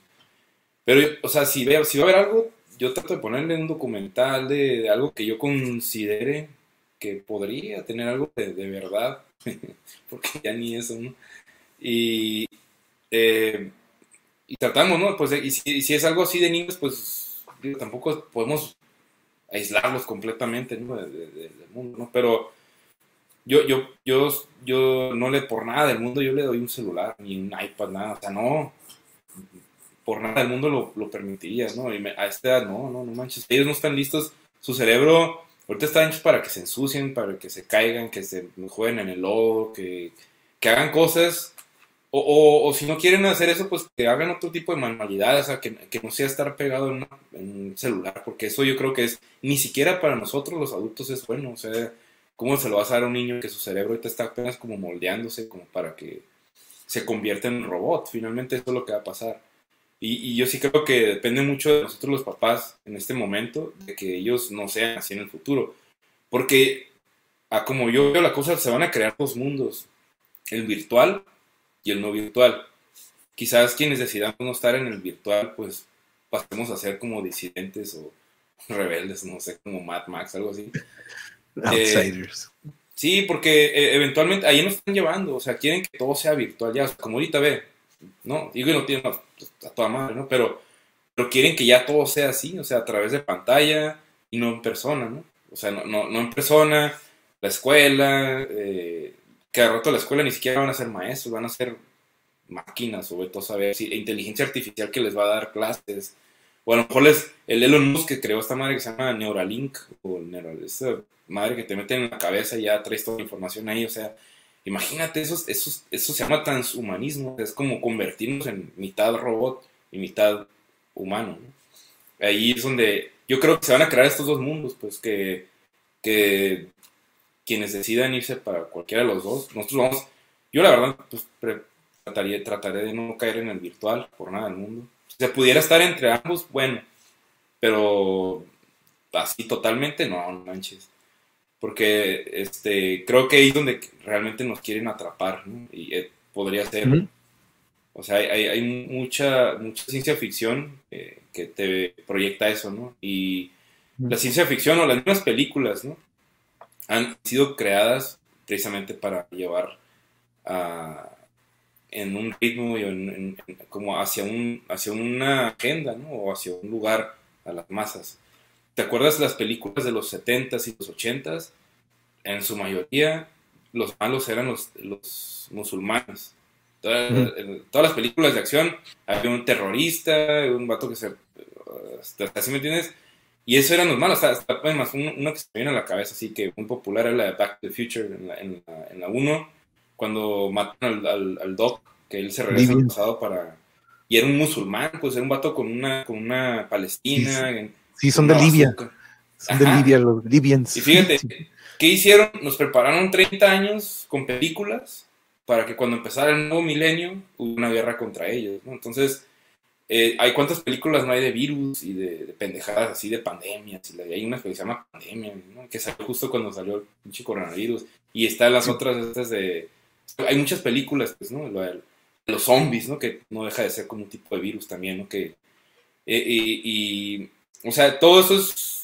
Pero, o sea, si, veo, si va a haber algo, yo trato de ponerle un documental de, algo que yo considere que podría tener algo de, de verdad, porque ya ni eso, ¿no? Y, eh, y tratamos, ¿no? Pues, y si, es algo así de niños, pues tampoco podemos aislarlos completamente ¿no? del mundo, ¿no? Pero yo, yo, yo, yo no le por nada del mundo, yo le doy un celular, ni un iPad, nada, o sea, no, por nada del mundo lo, lo permitiría, ¿no? Y a esta edad, no, no, no manches, ellos no están listos, su cerebro ahorita está hecho para que se ensucien, para que se caigan, que se jueguen en el lodo, que, que hagan cosas o, o, si no quieren hacer eso, pues que hagan otro tipo de manualidades, o sea, que, no sea estar pegado en, un celular, porque eso yo creo que es, ni siquiera para nosotros los adultos es bueno, o sea, ¿cómo se lo vas a dar a un niño que su cerebro ahorita está apenas como moldeándose como para que se convierta en un robot? Finalmente eso es lo que va a pasar. Y, y, yo sí creo que depende mucho de nosotros los papás en este momento, de que ellos no sean así en el futuro, porque a como yo veo la cosa, se van a crear dos mundos, el virtual y el no virtual. Quizás quienes decidamos no estar en el virtual, pues pasemos a ser como disidentes o rebeldes, no sé, como Mad Max, algo así. Outsiders. Eh, sí, porque eh, eventualmente ahí nos están llevando, o sea, quieren que todo sea virtual ya, como ahorita ve, ¿no? Digo que no tienen a, toda madre, ¿no? Pero, pero quieren que ya todo sea así, o sea, a través de pantalla y no en persona, ¿no? O sea, no, no, no en persona, la escuela, eh, que de rato la escuela ni siquiera van a ser maestros, van a ser máquinas o a saber si inteligencia artificial que les va a dar clases. O a lo mejor les, el Elon Musk que creó esta madre que se llama Neuralink, o Neural, esta madre que te meten en la cabeza y ya traes toda la información ahí, o sea, imagínate, eso, eso, eso se llama transhumanismo, es como convertirnos en mitad robot y mitad humano. Ahí es donde yo creo que se van a crear estos dos mundos, pues que, que quienes decidan irse para cualquiera de los dos, nosotros vamos, yo la verdad, pues trataría, trataré de no caer en el virtual por nada del mundo. Si se pudiera estar entre ambos, bueno, pero así totalmente no, no manches. Porque este, creo que ahí es donde realmente nos quieren atrapar, ¿no? Y eh, podría ser. O sea, hay, hay, mucha, mucha ciencia ficción que te proyecta eso, ¿no? Y la ciencia ficción o las mismas películas, ¿no? Han sido creadas precisamente para llevar en un ritmo y como hacia, un, hacia una agenda, ¿no? O hacia un lugar a las masas. ¿Te acuerdas de las películas de los 70s y los 80s? En su mayoría, los malos eran los, los musulmanes. Todas, las películas de acción había un terrorista, un vato que se... ¿Así me entiendes? Y eso eran los malos. Hasta, además, uno, que se me viene a la cabeza, así que muy popular, era la de Back to the Future en la 1, cuando matan al, al, Doc, que él se regresa al pasado para... Y era un musulmán, pues era un vato con una, con una palestina. Sí, son de Libia. Son de Libia, los Libyans. Y fíjate, ¿qué hicieron? Nos prepararon 30 años con películas para que cuando empezara el nuevo milenio hubiera una guerra contra ellos. ¿no? Entonces, eh, hay cuántas películas no hay de virus y de, pendejadas así de pandemias. Y hay una que se llama Pandemia, ¿no? que salió justo cuando salió el pinche coronavirus. Y están las otras estas de. Hay muchas películas, pues, ¿no? los zombies, ¿no? Que no deja de ser como un tipo de virus también, ¿no? Que, eh, y, o sea, todo eso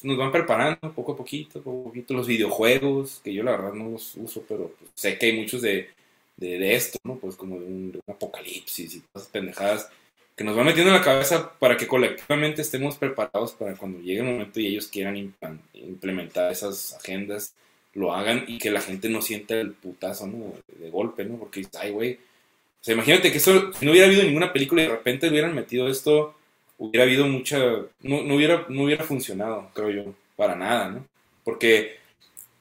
nos van preparando poco a poquito, poco a poquito. Los videojuegos, que yo la verdad no los uso, pero pues, sé que hay muchos de, de, esto, ¿no? Pues como de un, apocalipsis y todas esas pendejadas que nos van metiendo en la cabeza para que colectivamente estemos preparados para cuando llegue el momento y ellos quieran implementar esas agendas, lo hagan y que la gente no sienta el putazo, ¿no? De golpe, ¿no? Porque, ay, güey. O sea, imagínate que eso, si no hubiera habido ninguna película y de repente hubieran metido esto, hubiera habido mucha. No, no, hubiera, no hubiera funcionado, creo yo, para nada, ¿no? Porque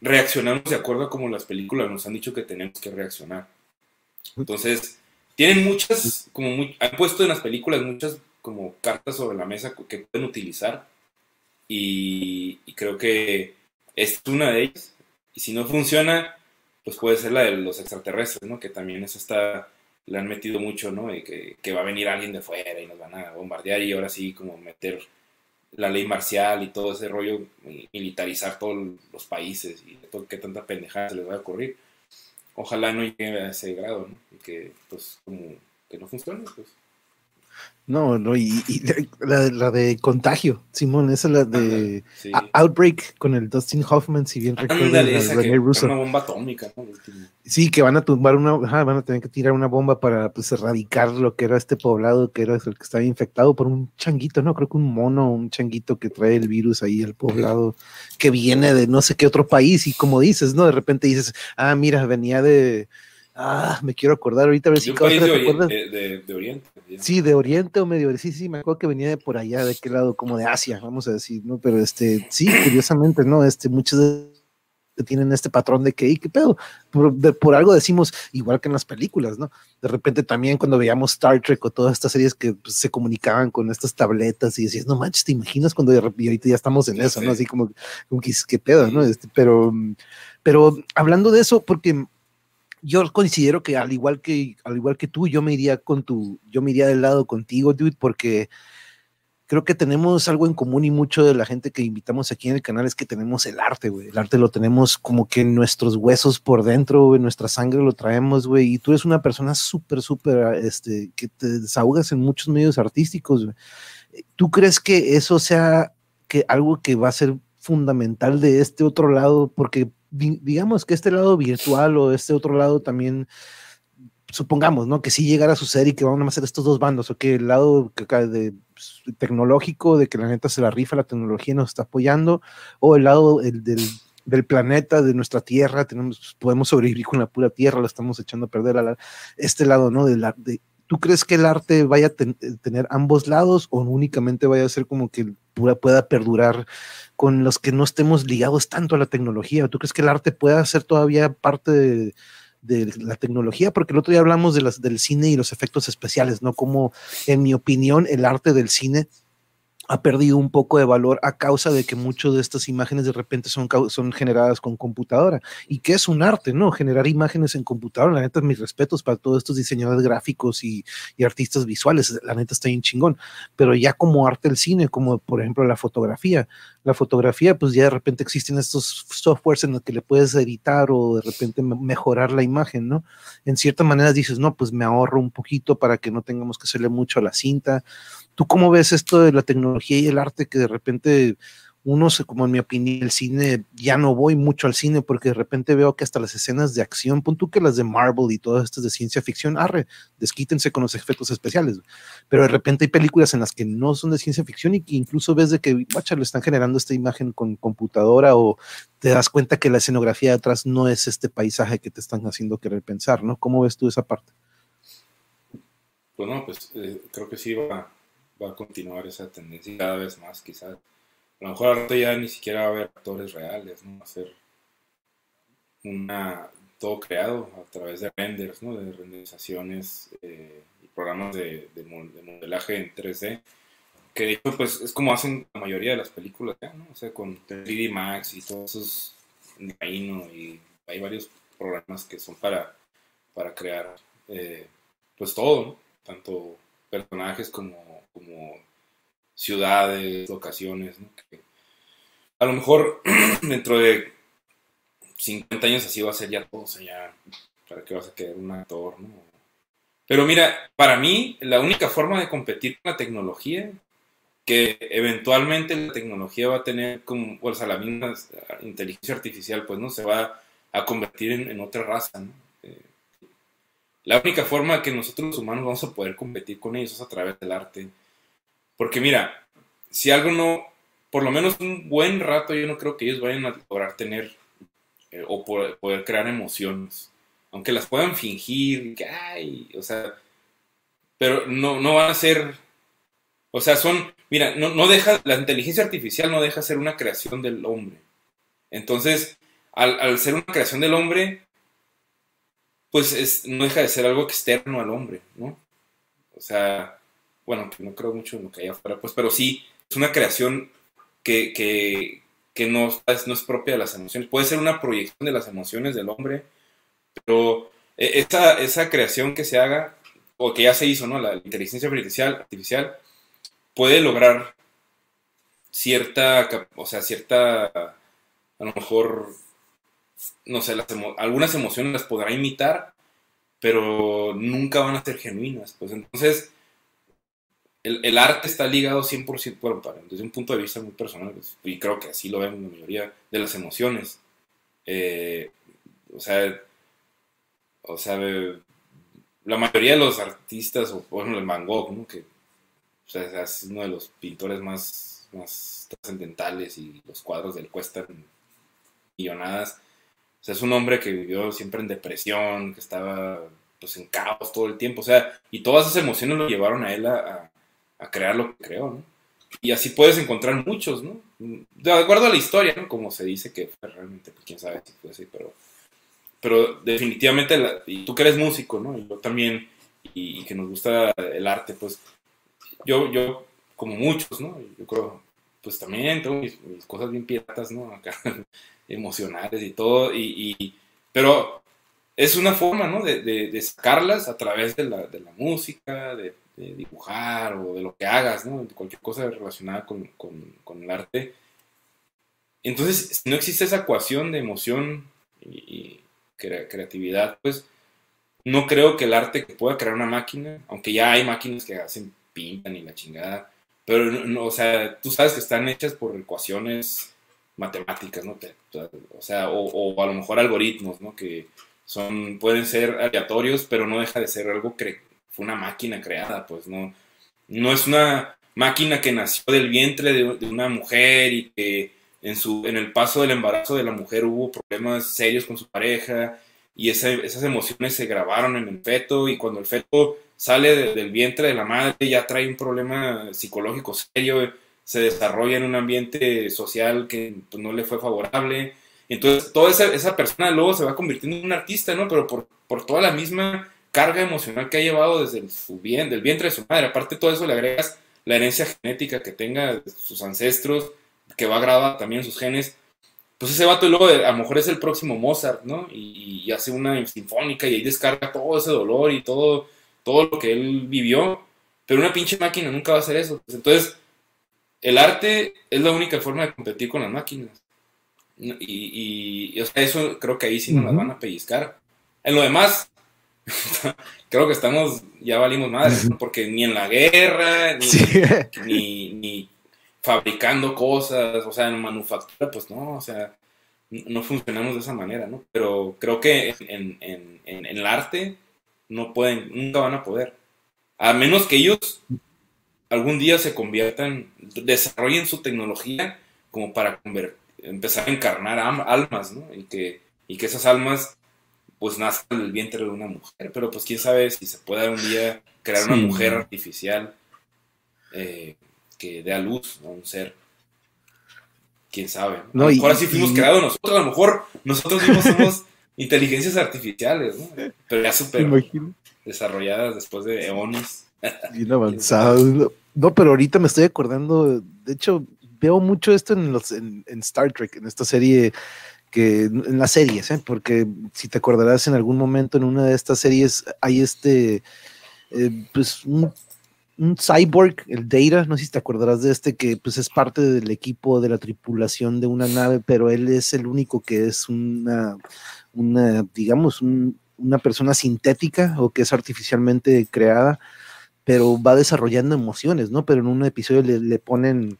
reaccionamos de acuerdo a como las películas nos han dicho que tenemos que reaccionar. Entonces, tienen muchas, como muy, han puesto en las películas muchas como cartas sobre la mesa que pueden utilizar y, creo que es una de ellas. Y si no funciona, pues puede ser la de los extraterrestres, ¿no? Que también eso está, le han metido mucho, ¿no? Y que, que va a venir alguien de fuera y nos van a bombardear y ahora sí como meter la ley marcial y todo ese rollo, militarizar todos los países y todo, qué tanta pendejada se les va a ocurrir ojalá no llegue a ese grado, ¿no? Y que, pues, como que no funcione, pues. No, no, y, la, de contagio, Simón, esa es la de Outbreak con el Dustin Hoffman, si bien recuerdan, Una bomba atómica, Sí, que van a tumbar una, van a tener que tirar una bomba para pues erradicar lo que era este poblado, que era el que estaba infectado por un changuito, no, creo que un mono, un changuito que trae el virus ahí al poblado, que viene de no sé qué otro país, y como dices, ¿no? De repente dices, ah, mira, venía de Ah, me quiero acordar ahorita a ver si de, de, de, Oriente. Sí, de Oriente o medio. Sí, sí, me acuerdo que venía de por allá, de qué lado, como de Asia, vamos a decir, ¿no? Pero este, sí, curiosamente, ¿no? Este, muchos de tienen este patrón de que, ¿qué pedo? Por, algo decimos, igual que en las películas, ¿no? De repente también cuando veíamos Star Trek o todas estas series que pues, se comunicaban con estas tabletas y decías, no manches, ¿te imaginas cuando de repente, ahorita ya estamos en eso, ¿no? Así como, como que, ¿qué pedo, no? Este, pero, pero hablando de eso, porque yo considero que al igual que al igual que tú, yo me iría con tu, yo me iría del lado contigo, dude, porque creo que tenemos algo en común y mucho de la gente que invitamos aquí en el canal es que tenemos el arte, güey. El arte lo tenemos como que en nuestros huesos por dentro, en nuestra sangre lo traemos, güey. Y tú eres una persona súper, súper, este, que te desahogas en muchos medios artísticos, güey. ¿Tú crees que eso sea que algo que va a ser fundamental de este otro lado? Porque digamos que este lado virtual o este otro lado también, supongamos, ¿no? Que sí llegara a suceder y que van a ser estos dos bandos, o que el lado de, pues, tecnológico, de que la neta se la rifa, la tecnología nos está apoyando, o el lado el, del, planeta, de nuestra tierra, tenemos, podemos sobrevivir con la pura tierra, la estamos echando a perder a este lado, ¿no? ¿Tú crees que el arte vaya a tener ambos lados o únicamente vaya a ser como que pueda perdurar con los que no estemos ligados tanto a la tecnología? ¿Tú crees que el arte pueda ser todavía parte de, la tecnología? Porque el otro día hablamos del cine y los efectos especiales, ¿no? Como, en mi opinión, el arte del cine ha perdido un poco de valor a causa de que muchas de estas imágenes de repente son, son generadas con computadora. Y que es un arte, ¿no? Generar imágenes en computadora. La neta, mis respetos para todos estos diseñadores gráficos y, y, artistas visuales. La neta está bien chingón. Pero ya como arte del cine, como por ejemplo la fotografía. La fotografía, pues ya de repente existen estos softwares en los que le puedes editar o de repente mejorar la imagen, ¿no? En cierta manera dices, no, pues me ahorro un poquito para que no tengamos que hacerle mucho a la cinta ¿Tú cómo ves esto de la tecnología y el arte que de repente uno, como en mi opinión, el cine, ya no voy mucho al cine porque de repente veo que hasta las escenas de acción, pon tú que las de Marvel y todas estas de ciencia ficción, arre, desquítense con los efectos especiales. Pero de repente hay películas en las que no son de ciencia ficción y que incluso ves de que, bacha, lo están generando esta imagen con computadora o te das cuenta que la escenografía de atrás no es este paisaje que te están haciendo querer pensar, ¿no? ¿Cómo ves tú esa parte? Bueno, pues eh, creo que sí va, va, a continuar esa tendencia cada vez más, quizás. A lo mejor ahorita ya ni siquiera va a haber actores reales, ¿no? Va a ser una, todo creado a través de renders, ¿no? De renderizaciones eh, y programas de, de, modelaje en 3D. Que de hecho, pues es como hacen la mayoría de las películas, ¿no? O sea, con 3D Max y todos esos y hay varios programas que son para, para crear eh, pues todo, ¿no? tanto personajes como, como ciudades, locaciones, a lo mejor dentro de 50 años así va a ser ya todo, o ya, ¿para qué vas a querer un actor, no? Pero mira, para mí, la única forma de competir con la tecnología, que eventualmente la tecnología va a tener como, o sea, la misma inteligencia artificial, pues, ¿no? Se va a convertir en, otra raza, ¿no? la única forma que nosotros los humanos vamos a poder competir con ellos es a través del arte. Porque mira, si algo no, por lo menos un buen rato, yo no creo que ellos vayan a lograr tener eh, o poder, crear emociones. Aunque las puedan fingir, o sea, pero no, no van a ser, o sea, son, mira, no, no deja, la inteligencia artificial no deja ser una creación del hombre. Entonces, al, al ser una creación del hombre, pues no deja de ser algo externo al hombre, ¿no? O sea, bueno, no creo mucho en lo que hay afuera, pues, pero sí, es una creación que, que, no, es, no es propia de las emociones. Puede ser una proyección de las emociones del hombre, pero e, esa, esa creación que se haga, o que ya se hizo, ¿no? La inteligencia artificial, artificial puede lograr cierta, o sea, cierta, a lo mejor no sé, algunas emociones las podrá imitar, pero nunca van a ser genuinas. Pues entonces, el, arte está ligado 100%, bueno, desde un punto de vista muy personal, pues, y creo que así lo ven la mayoría de las emociones. Eh, o sea, o sea, la mayoría de los artistas, o por ejemplo el Van Gogh, que es uno de los pintores más, más trascendentales y los cuadros del cuestan millonadas. Sea, es un hombre que vivió siempre en depresión, que estaba pues en caos todo el tiempo, o sea, y todas esas emociones lo llevaron a él a, crear lo que creó, ¿no? Y así puedes encontrar muchos, ¿no? De acuerdo a la historia, ¿no? Como se dice que realmente, pues quién sabe si fue así, pero, pero definitivamente, y tú que eres músico, ¿no? Y yo también, y, que nos gusta el arte, pues yo, yo, como muchos, ¿no? Yo creo, pues también tengo mis, cosas bien piratas, ¿no? Acá emocionales y todo, y, pero es una forma, ¿no? De, de, sacarlas a través de la, de la música, de, dibujar o de lo que hagas, ¿no? Cualquier cosa relacionada con, con, el arte. Entonces, si no existe esa ecuación de emoción y, creatividad, pues no creo que el arte pueda crear una máquina, aunque ya hay máquinas que hacen pintan y la chingada, pero, no, o sea, tú sabes que están hechas por ecuaciones matemáticas, ¿no? o sea, o, a lo mejor algoritmos, ¿no? Que son, pueden ser aleatorios, pero no deja de ser algo que fue una máquina creada, pues no, no es una máquina que nació del vientre de, una mujer y que en, su, en el paso del embarazo de la mujer hubo problemas serios con su pareja y esas emociones se grabaron en el feto y cuando el feto sale del vientre de la madre ya trae un problema psicológico serio se desarrolla en un ambiente social que no le fue favorable. Entonces, toda esa, esa, persona luego se va convirtiendo en un artista, ¿no? Pero por, por toda la misma carga emocional que ha llevado desde su bien, del vientre de su madre. Aparte de todo eso, le agregas la herencia genética que tenga de sus ancestros, que va grabada también sus genes. Pues ese vato luego a lo mejor es el próximo Mozart, ¿no? Y, y, hace una sinfónica y ahí descarga todo ese dolor y todo, todo lo que él vivió. Pero una pinche máquina nunca va a hacer eso. Pues entonces, el arte es la única forma de competir con las máquinas. Y, y, eso creo que ahí sí nos las van a pellizcar. En lo demás, creo que estamos, ya valimos madres, porque ni en la guerra, ni, ni, fabricando cosas, o sea, en manufactura, pues no, o sea, no funcionamos de esa manera, ¿no? Pero creo que en, en, en, el arte no pueden, nunca van a poder. A menos que ellos algún día se conviertan, desarrollen su tecnología como para empezar a encarnar almas, ¿no? Y que, y que esas almas pues nazcan del vientre de una mujer. Pero pues quién sabe si se puede un día crear una mujer artificial eh, que dé a luz a un ser quién sabe. A lo mejor así fuimos creados nosotros, a lo mejor nosotros mismos somos inteligencias artificiales, ¿no? Pero ya súper desarrolladas después de eones. Bien avanzado. No, pero ahorita me estoy acordando, de hecho, veo mucho esto en, los, en, Star Trek, en esta serie en las series, ¿eh? porque si te acordarás en algún momento en una de estas series hay este, eh, pues un un cyborg, el Data, no sé si te acordarás de este, que pues es parte del equipo de la tripulación de una nave, pero él es el único que es una, una digamos, una persona sintética o que es artificialmente creada, pero va desarrollando emociones, ¿no? Pero en un episodio le, le ponen,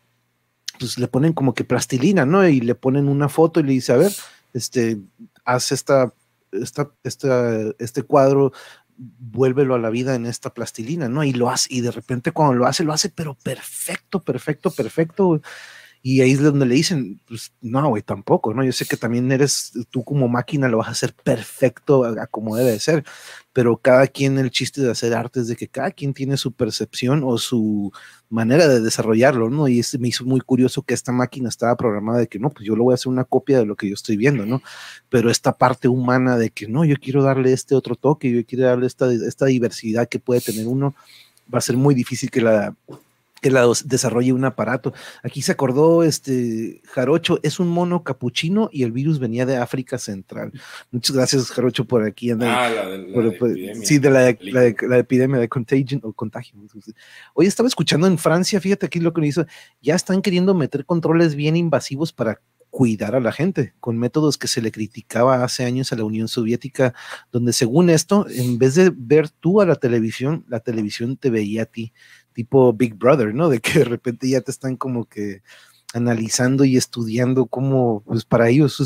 pues le ponen como que plastilina, ¿no? Y le ponen una foto y le dice, a ver, este, haz esta, esta, esta, este cuadro vuélvelo a la vida en esta plastilina, ¿no? Y lo hace, y de repente cuando lo hace, lo hace, pero perfecto, perfecto, perfecto. Y ahí es donde le dicen, pues no, güey, tampoco, ¿no? Yo sé que también eres, tú como máquina lo vas a hacer perfecto a, como debe de ser, pero cada quien, el chiste de hacer arte es de que cada quien tiene su percepción o su manera de desarrollarlo, ¿no? Y me hizo muy curioso que esta máquina estaba programada de que no, pues yo lo voy a hacer una copia de lo que yo estoy viendo, ¿no? Pero esta parte humana de que no, yo quiero darle este otro toque, yo quiero darle esta, esta diversidad que puede tener uno, va a ser muy difícil que la que la desarrolle un aparato. Aquí se acordó este Jarocho, es un mono capuchino y el virus venía de África Central. Muchas gracias, Jarocho, por aquí. ah, la, de, la, epidemia. Sí, de la, la, epidemia de contagion o contagio. Hoy estaba escuchando en Francia, fíjate aquí lo que me hizo, ya están queriendo meter controles bien invasivos para cuidar a la gente, con métodos que se le criticaba hace años a la Unión Soviética, donde según esto, en vez de ver tú a la televisión, la televisión te veía a ti tipo Big Brother, ¿no? De que de repente ya te están como que analizando y estudiando cómo, pues para ellos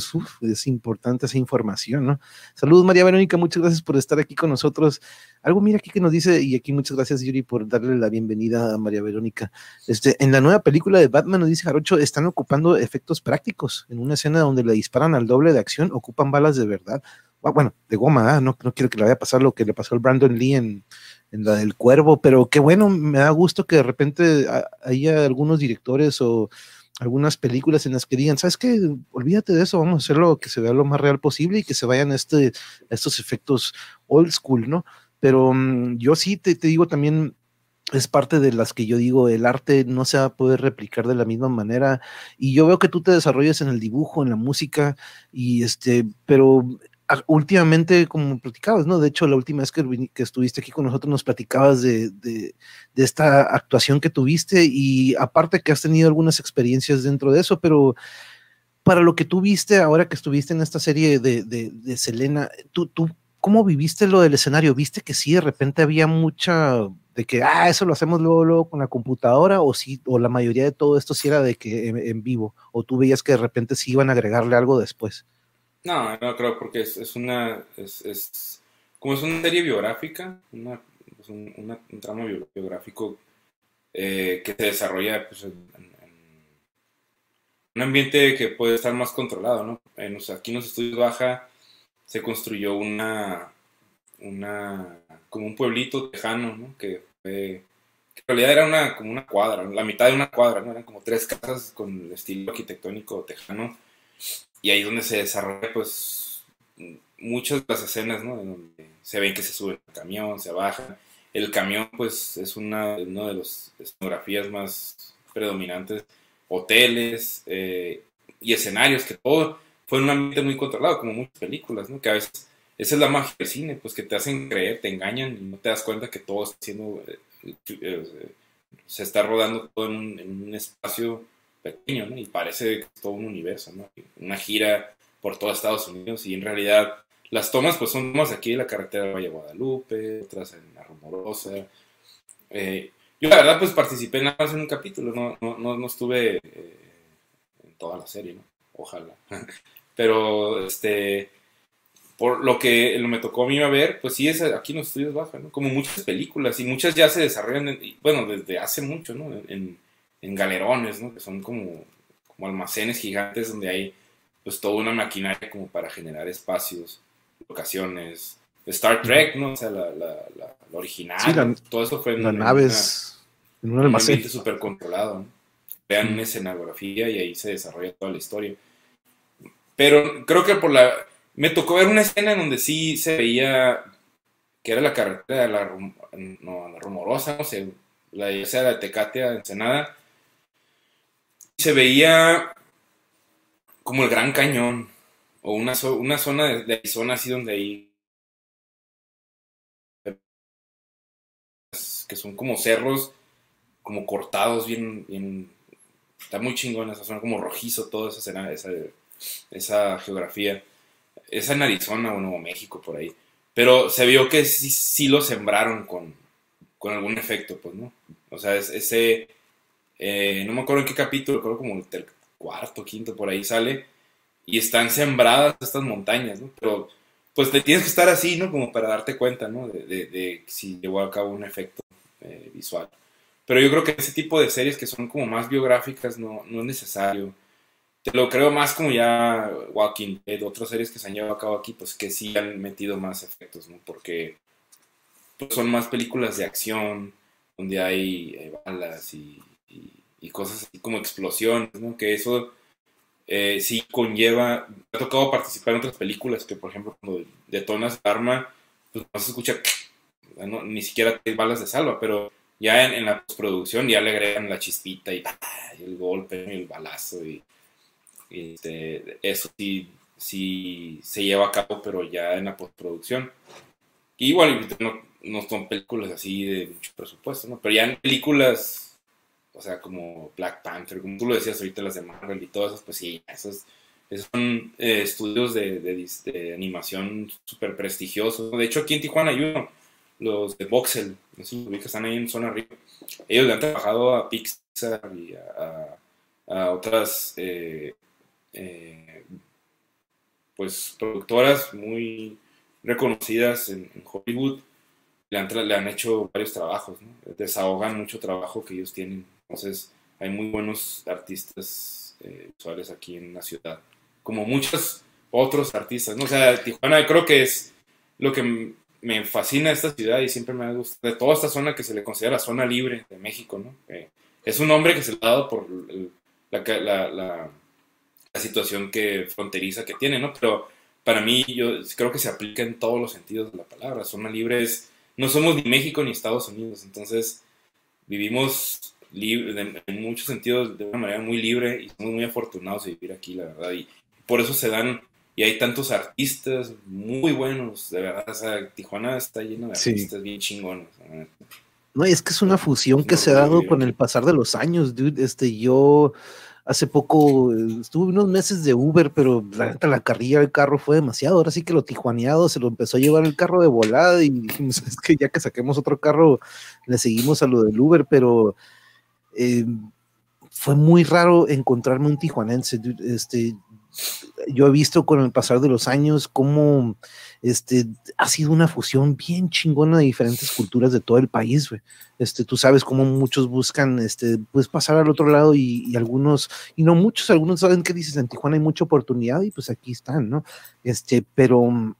es, importante esa información, ¿no? Saludos María Verónica, muchas gracias por estar aquí con nosotros. Algo mira aquí que nos dice, y aquí muchas gracias Yuri por darle la bienvenida a María Verónica. Este, en la nueva película de Batman, nos dice Jarocho, están ocupando efectos prácticos. En una escena donde le disparan al doble de acción, ocupan balas de verdad. Ah, bueno, de goma, ¿ah? no, no quiero que le vaya a pasar lo que le pasó al Brandon Lee en, en la del cuervo, pero qué bueno, me da gusto que de repente haya algunos directores o algunas películas en las que digan, ¿sabes qué? Olvídate de eso, vamos a hacerlo que se vea lo más real posible y que se vayan este, estos efectos old school, ¿no? Pero mm, yo sí te, te, digo también, es parte de las que yo digo, el arte no se va a poder replicar de la misma manera y yo veo que tú te desarrollas en el dibujo, en la música y este, pero últimamente, como platicabas, ¿no? De hecho, la última vez que, estuviste aquí con nosotros nos platicabas de, de, esta actuación que tuviste y aparte que has tenido algunas experiencias dentro de eso, pero para lo que tú viste ahora que estuviste en esta serie de, de Selena, ¿tú, ¿tú cómo viviste lo del escenario? ¿Viste que sí, de repente había mucha de que, ah, eso lo hacemos luego, luego con la computadora o sí, o la mayoría de todo esto sí era de que en, en vivo, o tú veías que de repente sí iban a agregarle algo después? No, no creo, porque es, es una. Es, es, como es una serie biográfica, una, pues un, tramo biográfico eh, que se desarrolla pues, en, un ambiente que puede estar más controlado, ¿no? En, aquí en los estudios Baja se construyó una. una como un pueblito tejano, ¿no? Que, que en realidad era una, como una cuadra, la mitad de una cuadra, ¿no? Eran como tres casas con el estilo arquitectónico tejano y ahí es donde se desarrolla, pues, muchas de las escenas, ¿no? donde se ven que se sube el camión, se baja. El camión, pues, es una, una de las escenografías más predominantes. Hoteles eh, y escenarios, que todo fue en un ambiente muy controlado, como muchas películas, ¿no? Que a veces, esa es la magia del cine, pues, que te hacen creer, te engañan y no te das cuenta que todo está siendo, eh, eh, se está rodando todo en en un espacio pequeño, ¿no? Y parece todo un universo, ¿no? Una gira por todo Estados Unidos y en realidad las tomas pues son tomas aquí de la carretera de Valle Guadalupe, otras en la Rumorosa, eh, Yo la verdad pues participé nada más en un capítulo, no, no, no, estuve eh, en toda la serie, ¿no? Ojalá. Pero este por lo que me tocó a mí a ver, pues sí, es aquí en los estudios baja, ¿no? Como muchas películas, y muchas ya se desarrollan, bueno, desde hace mucho, ¿no? Galerones, ¿no? Que son como, como almacenes gigantes donde hay, pues, toda una maquinaria como para generar espacios, locaciones. Star Trek, ¿no? O sea, la, la, la, original, todo eso fue en, las naves, en un almacén. súper controlado, ¿no? Vean una escenografía y ahí se desarrolla toda la historia. Pero creo que por la me tocó ver una escena en donde sí se veía que era la carretera de la, no, la rumorosa, no sé, la ya sea de Tecate a Ensenada. Se veía como el Gran Cañón, o una, una zona de, Arizona así donde hay que son como cerros como cortados bien está muy chingón esa zona como rojizo toda esa escena esa, esa geografía es en Arizona o Nuevo México, por ahí. Pero se vio que sí, sí lo sembraron con, con, algún efecto, pues, ¿no? O sea, ese, eh, no me acuerdo en qué capítulo, creo como el cuarto, quinto, por ahí sale, y están sembradas estas montañas. Pero, pues, te tienes que estar así, ¿no? Como para darte cuenta, ¿no? De, si llevó a cabo un efecto eh, visual. Pero yo creo que ese tipo de series que son como más biográficas no, no es necesario te lo creo más como ya Walking Dead, otras series que se han llevado a cabo aquí, pues que sí han metido más efectos, ¿no? Porque pues, son más películas de acción, donde hay, balas y, cosas así como explosiones, ¿no? Que eso eh, sí conlleva. Me ha tocado participar en otras películas que, por ejemplo, cuando detonas el arma, pues no se escucha, ni siquiera hay balas de salva, pero ya en, la postproducción ya le agregan la chispita y, y el golpe y el balazo y este, eso sí, sí se lleva a cabo, pero ya en la postproducción. igual no, no son películas así de mucho presupuesto, ¿no? Pero ya en películas, o sea, como Black Panther, como tú lo decías ahorita, las de Marvel y todas esas, pues sí, esos, son eh, estudios de, de, animación súper prestigiosos. De hecho, aquí en Tijuana hay uno, los de Voxel, no sé si están ahí en zona arriba. Ellos le han trabajado a Pixar y a, a, otras eh, eh, pues productoras muy reconocidas en, Hollywood le han, le han, hecho varios trabajos, desahogan mucho trabajo que ellos tienen. Entonces hay muy buenos artistas eh, visuales aquí en la ciudad, como muchos otros artistas. ¿no? O sea, Tijuana creo que es lo que me fascina esta ciudad y siempre me ha gustado, de toda esta zona que se le considera la zona libre de México. ¿no? Eh, es un nombre que se le ha dado por la, la situación que fronteriza que tiene, ¿no? Pero para mí yo creo que se aplica en todos los sentidos de la palabra. Zona libre es, no somos ni México ni Estados Unidos, entonces vivimos libre, en muchos sentidos de una manera muy libre y somos muy afortunados de vivir aquí, la verdad. Y por eso se dan, y hay tantos artistas muy buenos, de verdad. O sea, Tijuana está lleno de artistas bien chingones. No, es que es una fusión que se ha dado con el pasar de los años, dude. Este, yo Hace poco eh, estuve unos meses de Uber, pero la neta, la carrilla del carro fue demasiado. Ahora sí que lo tijuaneado se lo empezó a llevar el carro de volada y dijimos, es que ya que saquemos otro carro, le seguimos a lo del Uber, pero eh, fue muy raro encontrarme un tijuanense. Este, yo he visto con el pasar de los años cómo este, ha sido una fusión bien chingona de diferentes culturas de todo el país, Este, tú sabes cómo muchos buscan, este, pues pasar al otro lado y, y, algunos, y no muchos, algunos saben que dices, en Tijuana hay mucha oportunidad y pues aquí están, ¿no? Este, pero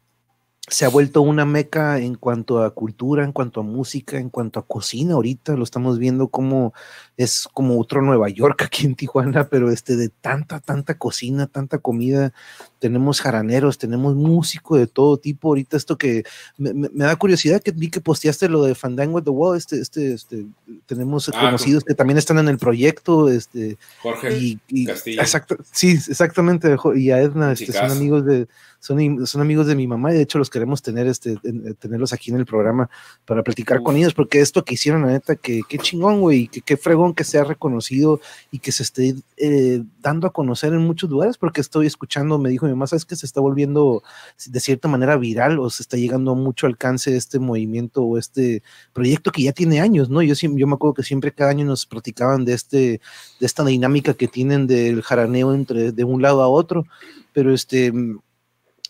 se ha vuelto una meca en cuanto a cultura, en cuanto a música, en cuanto a cocina. Ahorita lo estamos viendo como es como otro Nueva York aquí en Tijuana, pero este de tanta, tanta cocina, tanta comida. Tenemos jaraneros, tenemos músico de todo tipo. Ahorita esto que me, da curiosidad que vi que posteaste lo de Fandango at the Wall. Este, este, este, tenemos ah, conocidos que también están en el proyecto. Este, Jorge y, Castillo. Exacto, sí, exactamente. Y a Edna, este, son amigos de son, son amigos de mi mamá y de hecho los queremos tener, este, eh, tenerlos aquí en el programa para platicar con ellos, porque esto que hicieron, la neta, que qué chingón, güey, que qué fregón que sea reconocido y que se esté eh, dando a conocer en muchos lugares, porque estoy escuchando, me dijo mi mamá, ¿sabes que se está volviendo de cierta manera viral o se está llegando a mucho alcance este movimiento o este proyecto que ya tiene años, ¿no? Yo, yo me acuerdo que siempre cada año nos platicaban de, este, de esta dinámica que tienen del jaraneo entre de un lado a otro, pero este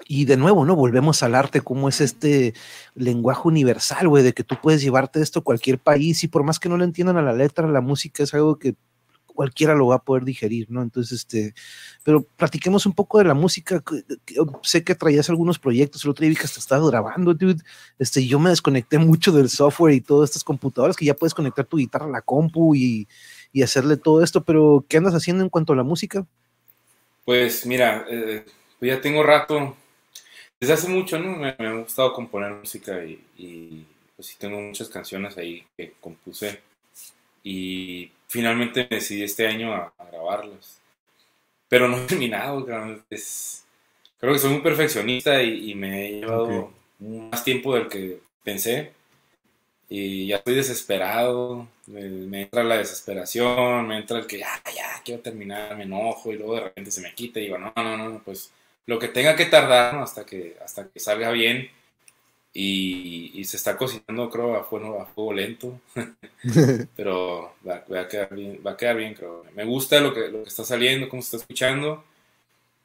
y de nuevo, ¿no? Volvemos al arte, como es este lenguaje universal, güey, de que tú puedes llevarte esto a cualquier país y por más que no le entiendan a la letra, la música es algo que cualquiera lo va a poder digerir, ¿no? Entonces, este, pero platiquemos un poco de la música. Sé que traías algunos proyectos, el otro día vi que hasta estabas grabando, dude. Este, yo me desconecté mucho del software y todas estas computadoras que ya puedes conectar tu guitarra a la compu y, y hacerle todo esto, pero ¿qué andas haciendo en cuanto a la música? Pues mira, eh, pues ya tengo rato, desde hace mucho, ¿no? Me, ha gustado componer música y pues sí tengo muchas canciones ahí que compuse y finalmente decidí este año a, grabarlas. Pero no he terminado, es, creo que soy muy perfeccionista y, me he llevado más tiempo del que pensé. Y ya estoy desesperado, me, entra la desesperación, me entra el que ya, ya, quiero terminar, me enojo y luego de repente se me quita y digo, no, no, no, pues lo que tenga que tardar hasta, que, hasta que salga bien y, se está cocinando, creo, a fuego, a fuego lento. Pero va, a quedar bien, va a quedar bien, creo. Me gusta lo que, lo que está saliendo, cómo se está escuchando.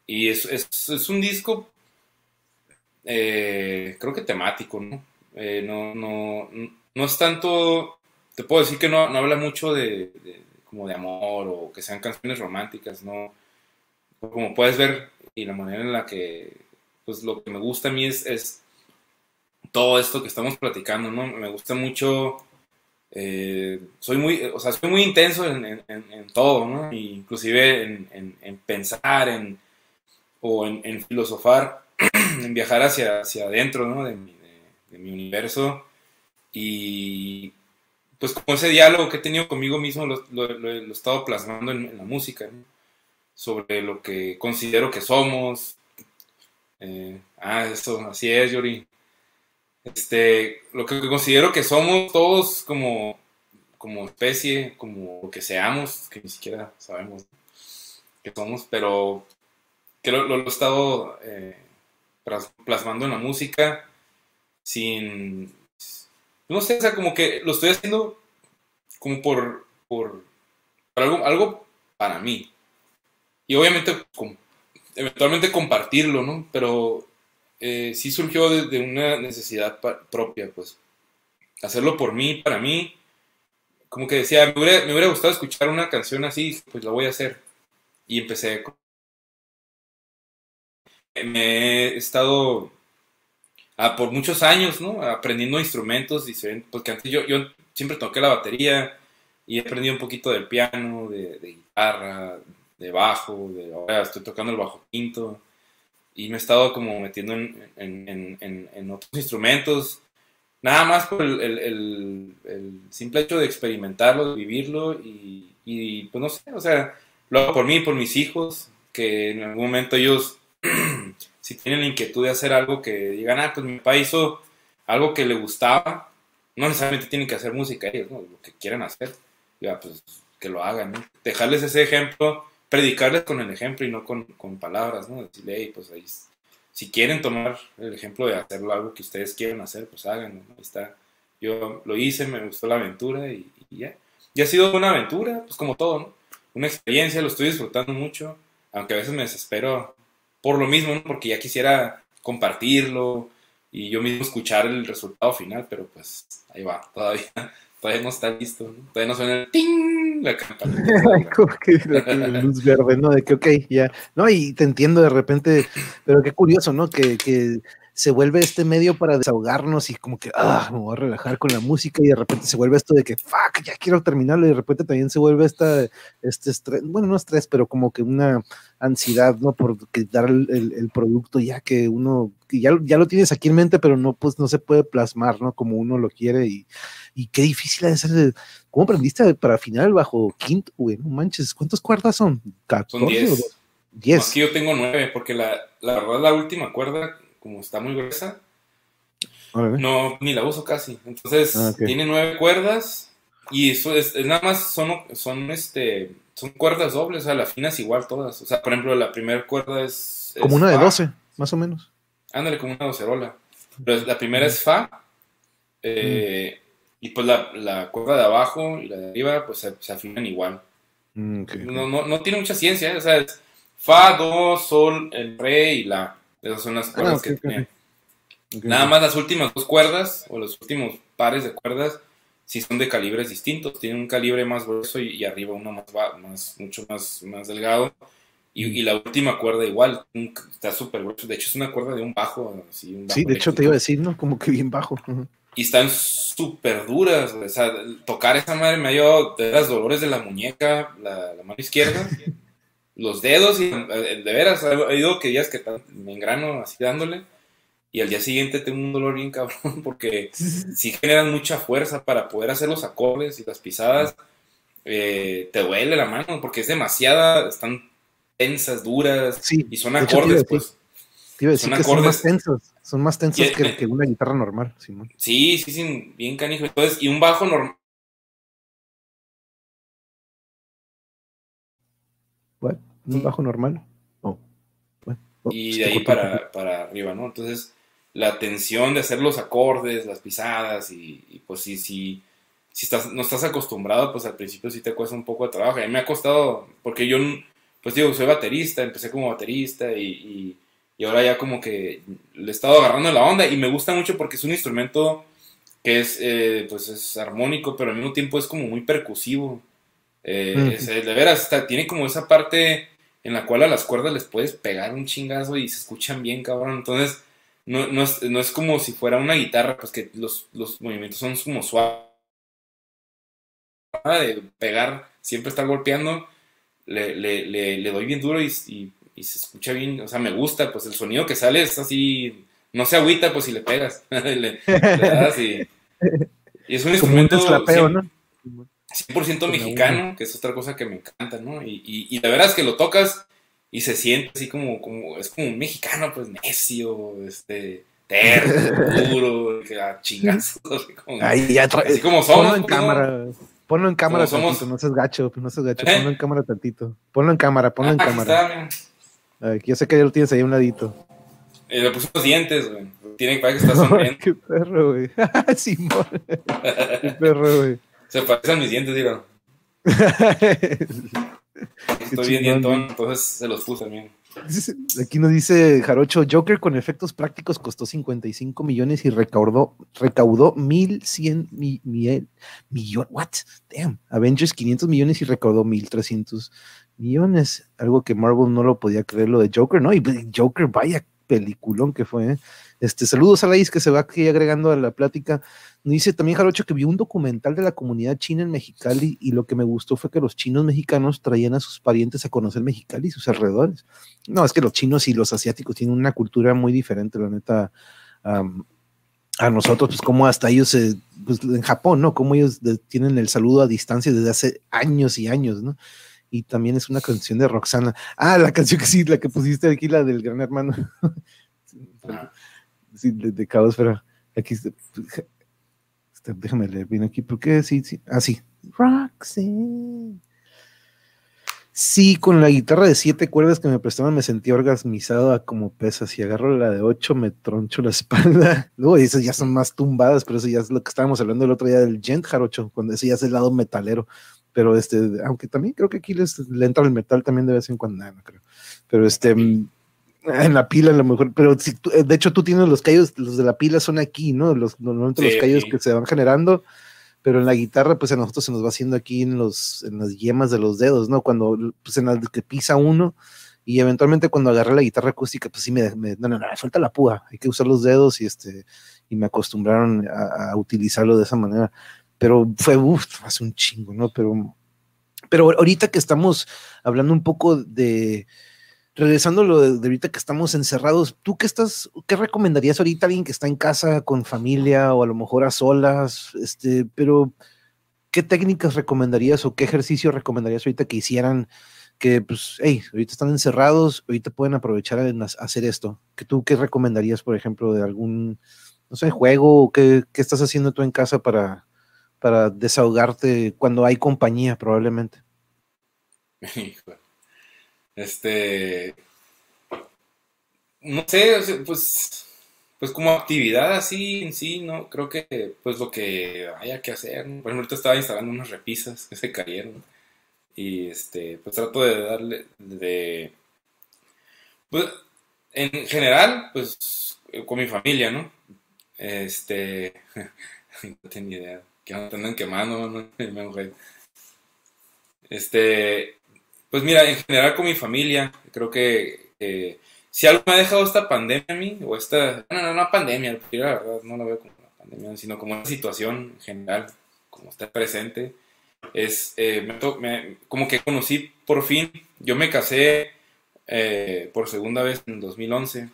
Y es, es, un disco, eh, creo que temático, ¿no? Eh, ¿no? no, no, es tanto, te puedo decir que no, no habla mucho de, como de amor o que sean canciones románticas, ¿no? Como puedes ver, y la manera en la que, pues lo que me gusta a mí es, es todo esto que estamos platicando, ¿no? Me gusta mucho, eh, soy muy, o sea, soy muy intenso en, todo, ¿no? Inclusive en, pensar, en, o en, filosofar, en viajar hacia, hacia adentro, ¿no? De mi, universo. Y pues como ese diálogo que he tenido conmigo mismo lo, he estado plasmando en, la música. Sobre lo que considero que somos. Eh, ah, eso, así es, Yuri este, lo que considero que somos todos como, como especie, como lo que seamos, que ni siquiera sabemos que somos, pero que lo, he estado eh, plasmando en la música sin, no sé, o sea, como que lo estoy haciendo como por, por, algo, algo para mí. Y obviamente, eventualmente compartirlo, ¿no? Pero eh, sí surgió de, una necesidad propia, pues. Hacerlo por mí, para mí. Como que decía, me hubiera, gustado escuchar una canción así, pues la voy a hacer. Y empecé. Me he estado ah, por muchos años. Aprendiendo instrumentos diferentes, porque antes yo, yo siempre toqué la batería y he aprendido un poquito del piano, de, de guitarra, de bajo, de ahora estoy tocando el bajo quinto y me he estado como metiendo en, en, en, en otros instrumentos, nada más por el, el, el, simple hecho de experimentarlo, de vivirlo y, y, pues no sé, o sea, lo hago por mí, por mis hijos, que en algún momento ellos, si tienen la inquietud de hacer algo que digan, ah, pues mi papá hizo algo que le gustaba, no necesariamente tienen que hacer música ellos, ¿no? lo que quieran hacer, ya pues que lo hagan, ¿no? dejarles ese ejemplo predicarles con el ejemplo y no con, con palabras, ¿no? Decirle, hey, pues ahí, si quieren tomar el ejemplo de hacerlo algo que ustedes quieren hacer, pues háganlo, ¿no? Está. Yo lo hice, me gustó la aventura y, ya. Y ha sido una aventura, pues como todo, ¿no? Una experiencia, lo estoy disfrutando mucho, aunque a veces me desespero por lo mismo, ¿no? Porque ya quisiera compartirlo y yo mismo escuchar el resultado final, pero pues ahí va, todavía todavía no está listo, todavía no suena el ting, la campana. Como que la luz verde, ¿no? De que, ok, ya. No, y te entiendo de repente, pero qué curioso, ¿no? Que, que se vuelve este medio para desahogarnos y como que, ah, me voy a relajar con la música y de repente se vuelve esto de que, fuck, ya quiero terminarlo y de repente también se vuelve esta, este estrés, bueno, no estrés, pero como que una ansiedad, ¿no? Por dar el, el, producto ya que uno, que ya, ya lo tienes aquí en mente, pero no, pues no se puede plasmar, ¿no? Como uno lo quiere y, y qué difícil es hacer, ¿cómo aprendiste para afinar el bajo quinto, güey? No manches, ¿cuántas cuerdas son? ¿14 son 10. 10. Aquí yo tengo 9, porque la, la verdad la última cuerda como está muy gruesa, no, ni la uso casi. Entonces, ah, tiene nueve cuerdas y eso es, nada más son, son, este, son cuerdas dobles, o sea, la fina es igual todas. O sea, por ejemplo, la primera cuerda es Como una de 12, más o menos. Ándale, como una docerola. Pero la primera es Fa. Eh, y pues la, la, cuerda de abajo y la de arriba, pues se, afinan igual. Mm, no, no, no, tiene mucha ciencia, ¿eh? o sea, es Fa, Do, Sol, el Re y La. Esas son las cuerdas ah, que tiene. Nada más las últimas dos cuerdas, o los últimos pares de cuerdas, si son de calibres distintos. Tienen un calibre más grueso y, arriba uno más, más mucho más, más delgado. Y, la última cuerda igual, está súper grueso. De hecho, es una cuerda de un bajo. sí, de hecho te iba a decir, ¿no? Como que bien bajo. Y están súper duras. O sea, tocar esa madre me dio de las dolores de la muñeca, la, mano izquierda, los dedos. Y eh, de veras, he ido que días que me engrano así dándole y al día siguiente tengo un dolor bien cabrón porque si generan mucha fuerza para poder hacer los acordes y las pisadas, eh, te duele la mano porque es demasiada, están tensas, duras y son acordes, pues. Son acordes. son más tensos, son más tensos que, una guitarra normal. Sí, sí, sí, bien canijo. Entonces, y un bajo normal. ¿Un bajo normal? Oh. Oh, y de ahí para, para arriba, ¿no? Entonces, la tensión de hacer los acordes, las pisadas y, pues si, si, si estás, no estás acostumbrado, pues al principio sí te cuesta un poco de trabajo. A mí me ha costado, porque yo, pues digo, soy baterista, empecé como baterista y, y, ahora ya como que le he estado agarrando la onda y me gusta mucho porque es un instrumento que es, eh, pues es armónico, pero al mismo tiempo es como muy percusivo. Eh, de veras, tiene como esa parte en la cual a las cuerdas les puedes pegar un chingazo y se escuchan bien, cabrón. Entonces, no, no, es, no es como si fuera una guitarra, pues que los, los movimientos son como suaves. De pegar, siempre estar golpeando, le, le, le, doy bien duro y, y, se escucha bien, o sea, me gusta, pues el sonido que sale es así, no se agüita, pues si le pegas, le, das y, y, es un instrumento 100%, 100 mexicano, que es otra cosa que me encanta, ¿no? Y, y, y la verdad es que lo tocas y se siente así como, como es como un mexicano, pues necio, este, terco, duro, que a chingazos, así ya así como somos. Ponlo en cámara, ponlo en cámara tantito, no seas gacho, no seas gacho, ponlo en cámara tantito, ponlo en cámara, ponlo en ah, cámara. Está, yo sé que ya lo tienes ahí a un ladito. Eh, le puse los dientes, güey. Tiene que que está sonriendo. Qué perro, güey. Simón. Qué perro, güey. Se parecen mis dientes, digo. Estoy bien dientón, entonces se los puse también. Aquí nos dice Jarocho, Joker con efectos prácticos costó 55 millones y recaudó, recaudó 1100 millones. What? Damn. Avengers 500 millones y recaudó 1300 millones. Algo que Marvel no lo podía creer lo de Joker, ¿no? Y Joker, vaya peliculón que fue. ¿eh? Este, saludos a la que se va aquí agregando a la plática. Dice también Jarocho que vio un documental de la comunidad china en Mexicali y lo que me gustó fue que los chinos mexicanos traían a sus parientes a conocer Mexicali y sus alrededores. No, es que los chinos y los asiáticos tienen una cultura muy diferente, la neta. a nosotros, pues como hasta ellos, pues en Japón, ¿no? Como ellos tienen el saludo a distancia desde hace años y años, ¿no? Y también es una canción de Roxana. Ah, la canción que sí, la que pusiste aquí, la del gran hermano. sí, de, de caos, pero aquí déjame leer bien aquí, porque sí, sí, ah, sí. Roxy. Sí, con la guitarra de siete cuerdas que me prestaban me sentí orgasmizado a como pesa. Si agarro la de ocho, me troncho la espalda. Luego esas ya son más tumbadas, pero eso ya es lo que estábamos hablando el otro día del Gent Jarocho, cuando ese ya es el lado metalero. Pero este, aunque también creo que aquí les, le entra el metal también de vez en cuando, no creo. Pero este, en la pila a lo mejor, pero si eh, de hecho tú tienes los callos, los de la pila son aquí, ¿no? Los, normalmente los callos que se van generando, pero en la guitarra, pues a nosotros se nos va haciendo aquí en los, en las yemas de los dedos, ¿no? Cuando, pues en la que pisa uno, y eventualmente cuando agarré la guitarra acústica, pues sí me, no, no, no, suelta la púa, hay que usar los dedos y este, y me acostumbraron a, utilizarlo de esa manera, pero fue, uff, hace un chingo, ¿no? Pero, pero ahorita que estamos hablando un poco de, regresando a lo de, ahorita que estamos encerrados, ¿tú qué estás, qué recomendarías ahorita alguien que está en casa con familia o a lo mejor a solas? Este, pero ¿qué técnicas recomendarías o qué ejercicio recomendarías ahorita que hicieran? Que pues, hey, ahorita están encerrados, ahorita pueden aprovechar en hacer esto. ¿Que tú qué recomendarías, por ejemplo, de algún, no sé, juego o qué, qué estás haciendo tú en casa para, para desahogarte cuando hay compañía, probablemente? Este. no sé, pues, pues como actividad así en sí, ¿no? Creo que pues lo que haya que hacer. Por ejemplo, ahorita estaba instalando unas repisas que se cayeron y este, pues trato de darle, de, pues, en general, pues con mi familia, ¿no? Este, no ni idea, que no andan quemando, ¿no? Este, pues mira, en general con mi familia, creo que si algo me ha dejado esta pandemia a mí, o esta, no, no, no pandemia, la verdad no la veo como una pandemia, sino como una situación en general, como está presente, es, eh, como que conocí por fin, yo me casé eh, por segunda vez en 2011,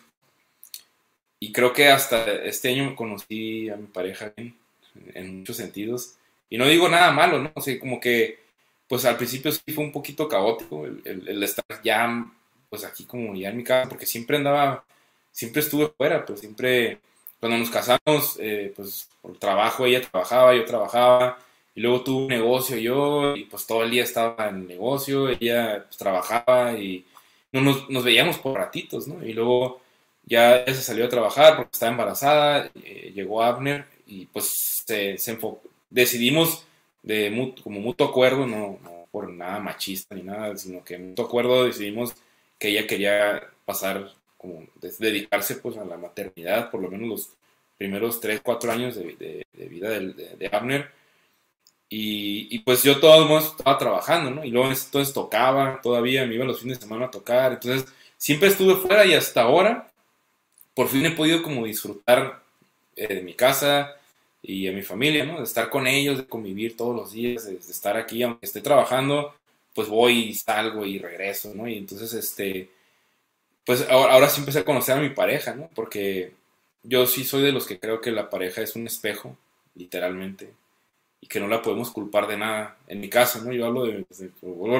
y creo que hasta este año conocí a mi pareja en, en muchos sentidos, y no digo nada malo, ¿no? O sea, como que pues al principio sí fue un poquito caótico el, estar ya, pues aquí como ya en mi casa, porque siempre andaba, siempre estuve fuera, pues siempre, cuando nos casamos, eh, pues por trabajo ella trabajaba, yo trabajaba, y luego tuve un negocio yo, y pues todo el día estaba en el negocio, ella pues, trabajaba y no nos, nos, veíamos por ratitos, ¿no? Y luego ya ella se salió a trabajar porque estaba embarazada, eh, llegó Abner y pues se, se enfocó, decidimos de como mutuo acuerdo, no, por nada machista ni nada, sino que mutuo acuerdo decidimos que ella quería pasar, como dedicarse pues a la maternidad, por lo menos los primeros 3, 4 años de, vida de, Abner. Y, pues yo todos modos estaba trabajando, ¿no? Y luego entonces tocaba, todavía me iba los fines de semana a tocar, entonces siempre estuve fuera y hasta ahora por fin he podido como disfrutar eh, de mi casa, y a mi familia, ¿no? De estar con ellos, de convivir todos los días, de, estar aquí, aunque esté trabajando, pues voy y salgo y regreso, ¿no? Y entonces, este, pues ahora, sí empecé a conocer a mi pareja, ¿no? Porque yo sí soy de los que creo que la pareja es un espejo, literalmente, y que no la podemos culpar de nada. En mi caso, ¿no? Yo hablo de,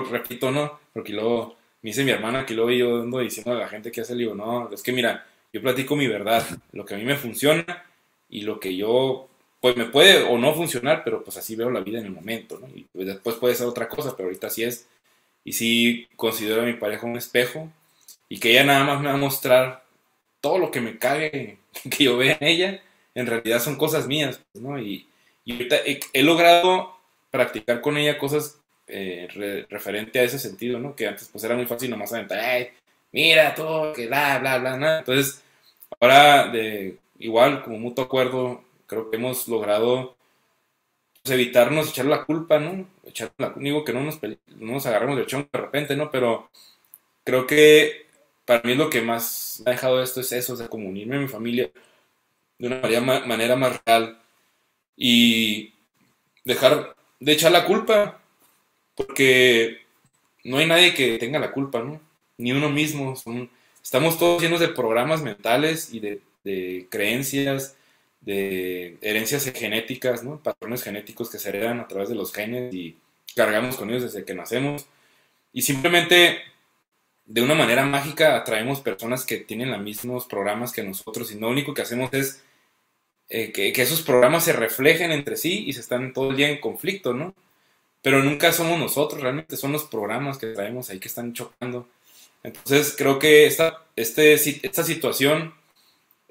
repito, ¿no? Porque luego me dice mi hermana que luego yo ando diciendo a la gente que hace, digo, no, es que mira, yo platico mi verdad, lo que a mí me funciona y lo que yo pues me puede o no funcionar, pero pues así veo la vida en el momento, ¿no? Y pues, después puede ser otra cosa, pero ahorita sí es. Y sí considero a mi pareja un espejo y que ella nada más me va a mostrar todo lo que me cague que yo vea en ella, en realidad son cosas mías, ¿no? Y, y ahorita he, logrado practicar con ella cosas eh, referente a ese sentido, ¿no? Que antes pues era muy fácil nomás aventar, Ay, mira todo, que bla, bla, bla, nada. Entonces, ahora de igual, como mutuo acuerdo, creo que hemos logrado pues, evitarnos echar la culpa, ¿no? Echar la, digo que no nos, no nos agarramos de chón de repente, ¿no? Pero creo que para mí lo que más me ha dejado esto es eso, o sea, como a mi familia de una manera, más real y dejar de echar la culpa, porque no hay nadie que tenga la culpa, ¿no? Ni uno mismo. estamos todos llenos de programas mentales y de creencias de herencias genéticas, ¿no? patrones genéticos que se heredan a través de los genes y cargamos con ellos desde que nacemos. Y simplemente de una manera mágica atraemos personas que tienen los mismos programas que nosotros y lo único que hacemos es eh, que, que, esos programas se reflejen entre sí y se están todo el día en conflicto, ¿no? Pero nunca somos nosotros, realmente son los programas que traemos ahí que están chocando. Entonces creo que esta, este, esta situación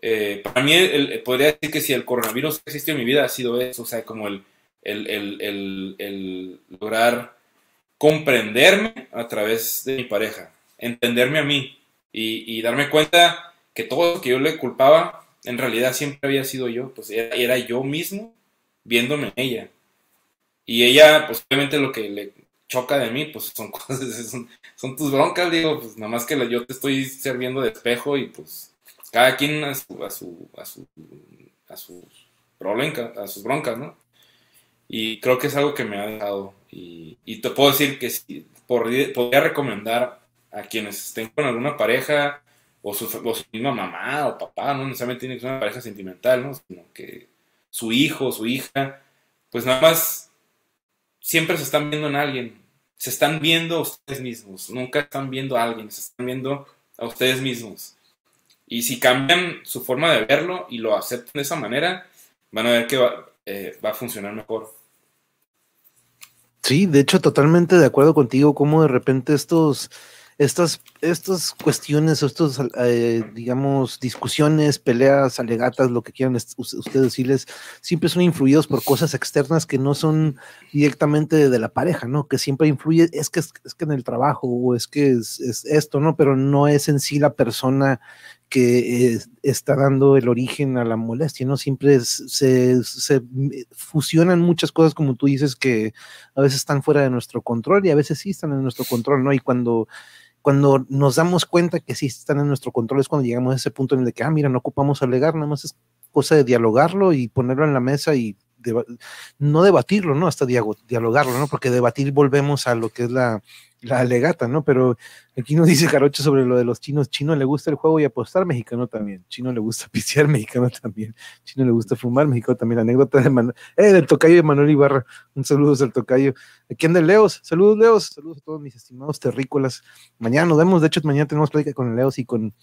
eh, para mí, podría decir que si el coronavirus existió en mi vida ha sido eso, o sea, como el, el, lograr comprenderme a través de mi pareja, entenderme a mí y, darme cuenta que todo lo que yo le culpaba en realidad siempre había sido yo, pues era, yo mismo viéndome en ella. Y ella, pues obviamente lo que le choca de mí, pues son cosas, son, tus broncas, digo, pues nada más que yo te estoy sirviendo de espejo y pues cada quien a, su, a, su, a, su, a sus problemas, a sus broncas, ¿no? Y creo que es algo que me ha dejado. Y, te puedo decir que si podría recomendar a quienes estén con alguna pareja o su, misma mamá o papá, no necesariamente tiene que ser una pareja sentimental, ¿no? Sino que su hijo su hija, pues nada más siempre se están viendo en alguien. Se están viendo a ustedes mismos. Nunca están viendo a alguien, se están viendo a ustedes mismos. Y si cambian su forma de verlo y lo aceptan de esa manera, van a ver que va, eh, va a funcionar mejor. Sí, de hecho, totalmente de acuerdo contigo, como de repente estos, estas, estas cuestiones, estos, eh, digamos, discusiones, peleas, alegatas, lo que quieran ustedes decirles, siempre son influidos por cosas externas que no son directamente de la pareja, ¿no? Que siempre influye, es que es, que en el trabajo o es que es, esto, ¿no? Pero no es en sí la persona que está dando el origen a la molestia, ¿no? Siempre se, se, fusionan muchas cosas, como tú dices, que a veces están fuera de nuestro control y a veces sí están en nuestro control, ¿no? Y cuando, cuando nos damos cuenta que sí están en nuestro control es cuando llegamos a ese punto en el que, ah, mira, no ocupamos alegar, nada más es cosa de dialogarlo y ponerlo en la mesa y no debatirlo, ¿no? Hasta dialogarlo, ¿no? Porque debatir volvemos a lo que es la, la alegata, ¿no? Pero aquí nos dice Jarocho sobre lo de los chinos. Chino le gusta el juego y apostar, mexicano también. Chino le gusta pisear, mexicano también. Chino le gusta fumar, mexicano también. La anécdota de Manuel, eh, del tocayo de Manuel Ibarra. Un saludo al tocayo. Aquí anda Leos. Saludos, Leos. Saludos a todos mis estimados terrícolas. Mañana nos vemos. De hecho, mañana tenemos plática con Leos y con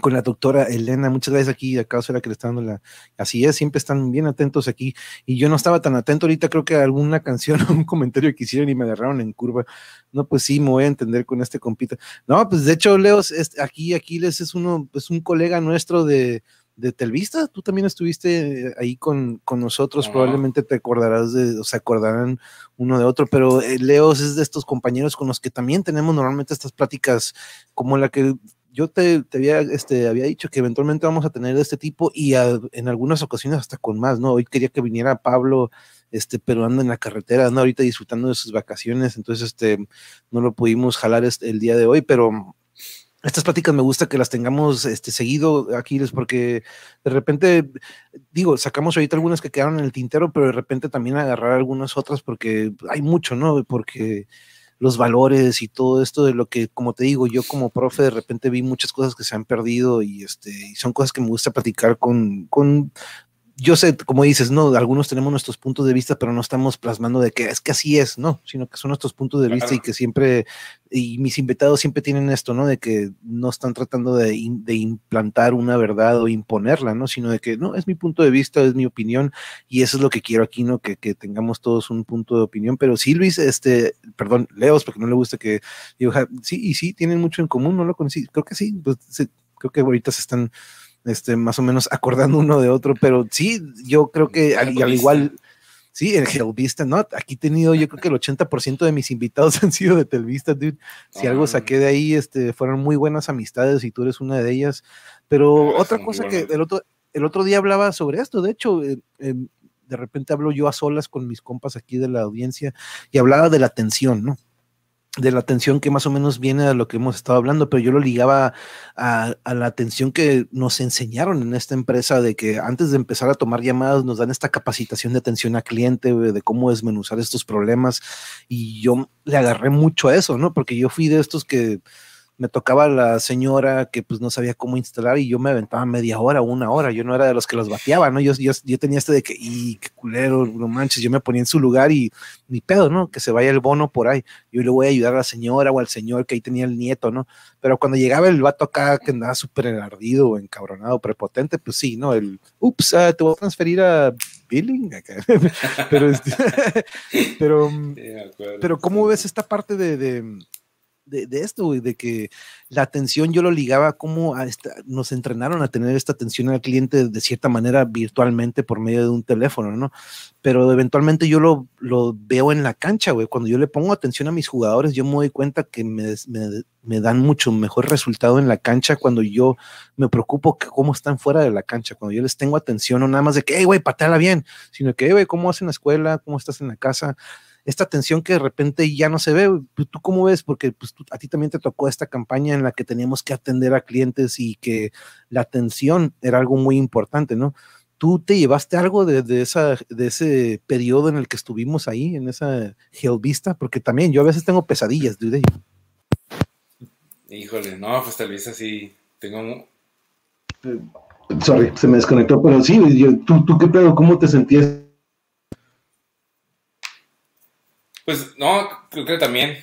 con la doctora Elena. Muchas gracias aquí, acá la que le está dando la. Así es, siempre están bien atentos aquí. Y yo no estaba tan atento ahorita, creo que alguna canción o un comentario que hicieron y me agarraron en curva. No, pues sí, me voy a entender con este compita. No, pues de hecho, Leos, aquí Aquiles es uno, pues un colega nuestro de, de Telvista. Tú también estuviste ahí con, con nosotros, probablemente te acordarás de, o se acordarán uno de otro, pero eh, Leos es de estos compañeros con los que también tenemos normalmente estas pláticas como la que yo te, había, este, había dicho que eventualmente vamos a tener de este tipo y en algunas ocasiones hasta con más, ¿no? Hoy quería que viniera Pablo, este, pero anda en la carretera, anda ahorita disfrutando de sus vacaciones, entonces, este, no lo pudimos jalar el día de hoy, pero estas pláticas me gusta que las tengamos este, seguido, aquí, porque de repente, digo, sacamos ahorita algunas que quedaron en el tintero, pero de repente también agarrar algunas otras porque hay mucho, ¿no? Porque los valores y todo esto de lo que, como te digo, yo como profe de repente vi muchas cosas que se han perdido y, este, y son cosas que me gusta platicar con, con yo sé, como dices, no, algunos tenemos nuestros puntos de vista, pero no estamos plasmando de que es que así es, no, sino que son nuestros puntos de vista y que siempre, y mis invitados siempre tienen esto, ¿no? De que no están tratando de, implantar una verdad o imponerla, ¿no? Sino de que, no, es mi punto de vista, es mi opinión, y eso es lo que quiero aquí, ¿no? Que, tengamos todos un punto de opinión, pero sí, Luis, este, perdón, Leos, porque no le gusta que, digo, sí, y sí, tienen mucho en común, no lo conocí, creo que sí, pues, creo que ahorita se están este, más o menos acordando uno de otro, pero sí, yo creo que al, igual, sí, el Hellvista, ¿no? Aquí he tenido, yo creo que el 80% de mis invitados han sido de Telvista, dude. Si algo ah. saqué de ahí, este, fueron muy buenas amistades y tú eres una de ellas. Pero otra cosa que el otro, el otro día hablaba sobre esto, de hecho, eh, de repente hablo yo a solas con mis compas aquí de la audiencia y hablaba de la tensión, ¿no? De la atención que más o menos viene a lo que hemos estado hablando, pero yo lo ligaba a, la atención que nos enseñaron en esta empresa de que antes de empezar a tomar llamadas nos dan esta capacitación de atención al cliente, de cómo desmenuzar estos problemas y yo le agarré mucho a eso, ¿no? Porque yo fui de estos que me tocaba la señora que pues no sabía cómo instalar y yo me aventaba media hora, una hora, yo no era de los que los bateaba, ¿no? Yo, yo, yo tenía este de que, y qué culero, no manches, yo me ponía en su lugar y ni pedo, ¿no? Que se vaya el bono por ahí, yo le voy a ayudar a la señora o al señor que ahí tenía el nieto, ¿no? Pero cuando llegaba el vato acá que andaba súper ardido, encabronado, prepotente, pues sí, ¿no? El, ups, ah, te voy a transferir a billing pero, este, pero, pero ¿cómo ves esta parte de de, de esto, de que la atención yo lo ligaba como a esta, nos entrenaron a tener esta atención al cliente de cierta manera virtualmente por medio de un teléfono, ¿no? Pero eventualmente yo lo, veo en la cancha, güey. Cuando yo le pongo atención a mis jugadores, yo me doy cuenta que me, dan mucho mejor resultado en la cancha cuando yo me preocupo que cómo están fuera de la cancha, cuando yo les tengo atención, no nada más de que, hey, güey, pateala bien, sino que, hey, güey, ¿cómo en la escuela? ¿Cómo estás en la casa? Esta tensión que de repente ya no se ve. Pues, ¿Tú cómo ves? Porque pues, a ti también te tocó esta campaña en la que teníamos que atender a clientes y que la atención era algo muy importante, ¿no? ¿Tú te llevaste algo de, esa, de ese periodo en el que estuvimos ahí, en esa Vista? Porque también yo a veces tengo pesadillas, dude. Híjole, no, pues tal vez así tengo... Sorry, se me desconectó, pero sí, ¿tú, ¿tú qué pedo? ¿Cómo te sentías Pues no, creo que también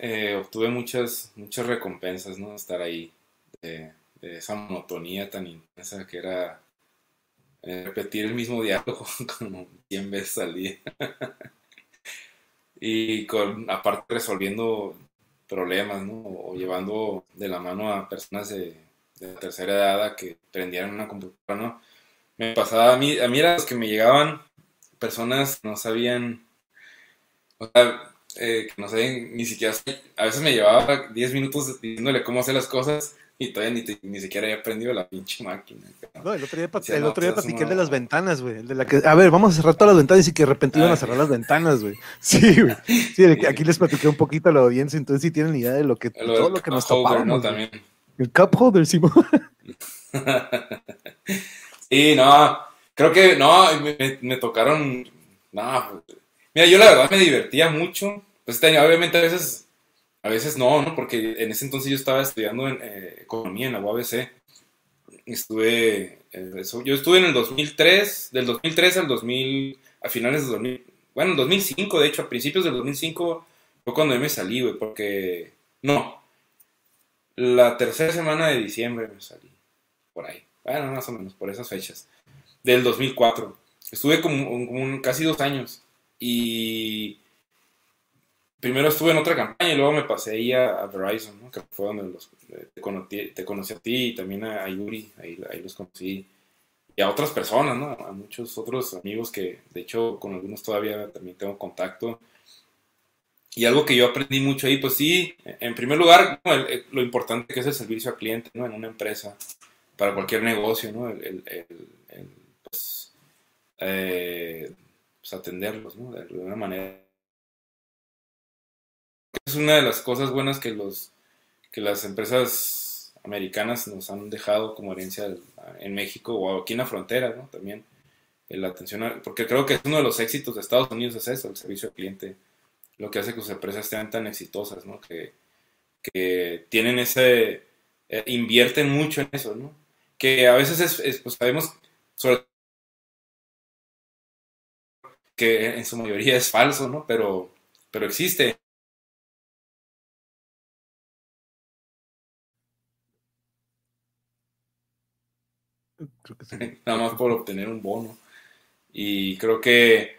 eh, obtuve muchas, muchas recompensas, ¿no? Estar ahí, de, esa monotonía tan intensa que era eh, repetir el mismo diálogo como 100 veces al día. y con, aparte resolviendo problemas, ¿no? O, llevando de la mano a personas de, de tercera edad que prendieran una computadora, ¿no? Me pasaba a mí, a mí era los que me llegaban personas no sabían, o sea, eh, que no sabían ni siquiera, a veces me llevaba 10 minutos diciéndole cómo hacer las cosas y todavía ni, ni siquiera había aprendido la pinche máquina. No, el otro día, el otro día platiqué el de las ventanas, güey. El de la que, a ver, vamos a cerrar todas las ventanas y que de repente iban a cerrar las ventanas, güey. Sí, güey. Sí, aquí les platiqué un poquito a la audiencia, entonces sí tienen idea de lo que, todo lo que nos topamos. ¿no? También. El cup holder, sí. sí, no, creo que, no, me, me tocaron, no, yo la verdad me divertía mucho. Pues obviamente a veces a veces no, ¿no? Porque en ese entonces yo estaba estudiando eh, economía en la UABC. Estuve, eh, yo estuve en el 2003, del 2003 al 2000, a finales del 2000, bueno, en 2005, de hecho, a principios del 2005 fue cuando me salí, güey, porque, no, la tercera semana de diciembre me salí, por ahí, bueno, más o menos, por esas fechas, del 2004. Estuve como casi dos años y primero estuve en otra campaña y luego me pasé ahí a, Verizon, ¿no? que fue donde los, eh, te, conocí, te, conocí, a ti y también a, Yuri, ahí, ahí, los conocí. Y a otras personas, ¿no? A muchos otros amigos que, de hecho, con algunos todavía también tengo contacto. Y algo que yo aprendí mucho ahí, pues sí, en primer lugar, lo importante que es el servicio al cliente, ¿no? En una empresa, para cualquier negocio, ¿no? El, pues, eh, pues, atenderlos. De alguna manera es una de las cosas buenas que, los, que las empresas americanas nos han dejado como herencia en México o aquí en la frontera. También la atención, porque creo que es uno de los éxitos de Estados Unidos es eso, el servicio al cliente, lo que hace que sus empresas sean tan exitosas. Que, que tienen ese, eh, invierten mucho en eso. Que a veces es, pues sabemos, sobre que en su mayoría es falso, ¿no? Pero, pero existe. Nada más por obtener un bono. Y creo que.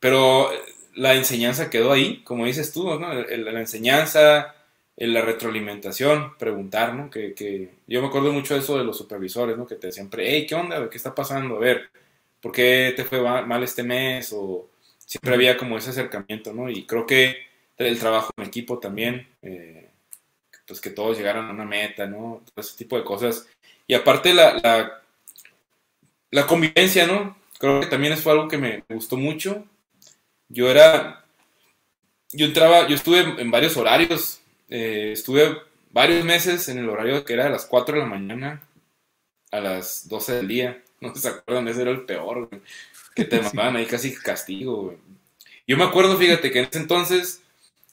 Pero la enseñanza quedó ahí, como dices tú, ¿no? La, enseñanza, la retroalimentación, preguntar, ¿no? Que, yo me acuerdo mucho de eso de los supervisores, ¿no? Que te decían, hey, ¿qué onda? ¿Qué está pasando? A ver, ¿por qué te fue mal este mes? O siempre había como ese acercamiento, ¿no? Y creo que el trabajo en equipo también, eh, pues que todos llegaran a una meta, ¿no? Todo ese tipo de cosas y aparte la, la, convivencia, ¿no? Creo que también fue algo que me gustó mucho. Yo era, yo entraba, yo estuve en varios horarios, eh, estuve varios meses en el horario que era de las 4 de la mañana a las 12 del día. No se acuerdan, ese era el peor, Que te mataban ahí casi castigo, güey. Yo me acuerdo, fíjate, que en ese entonces,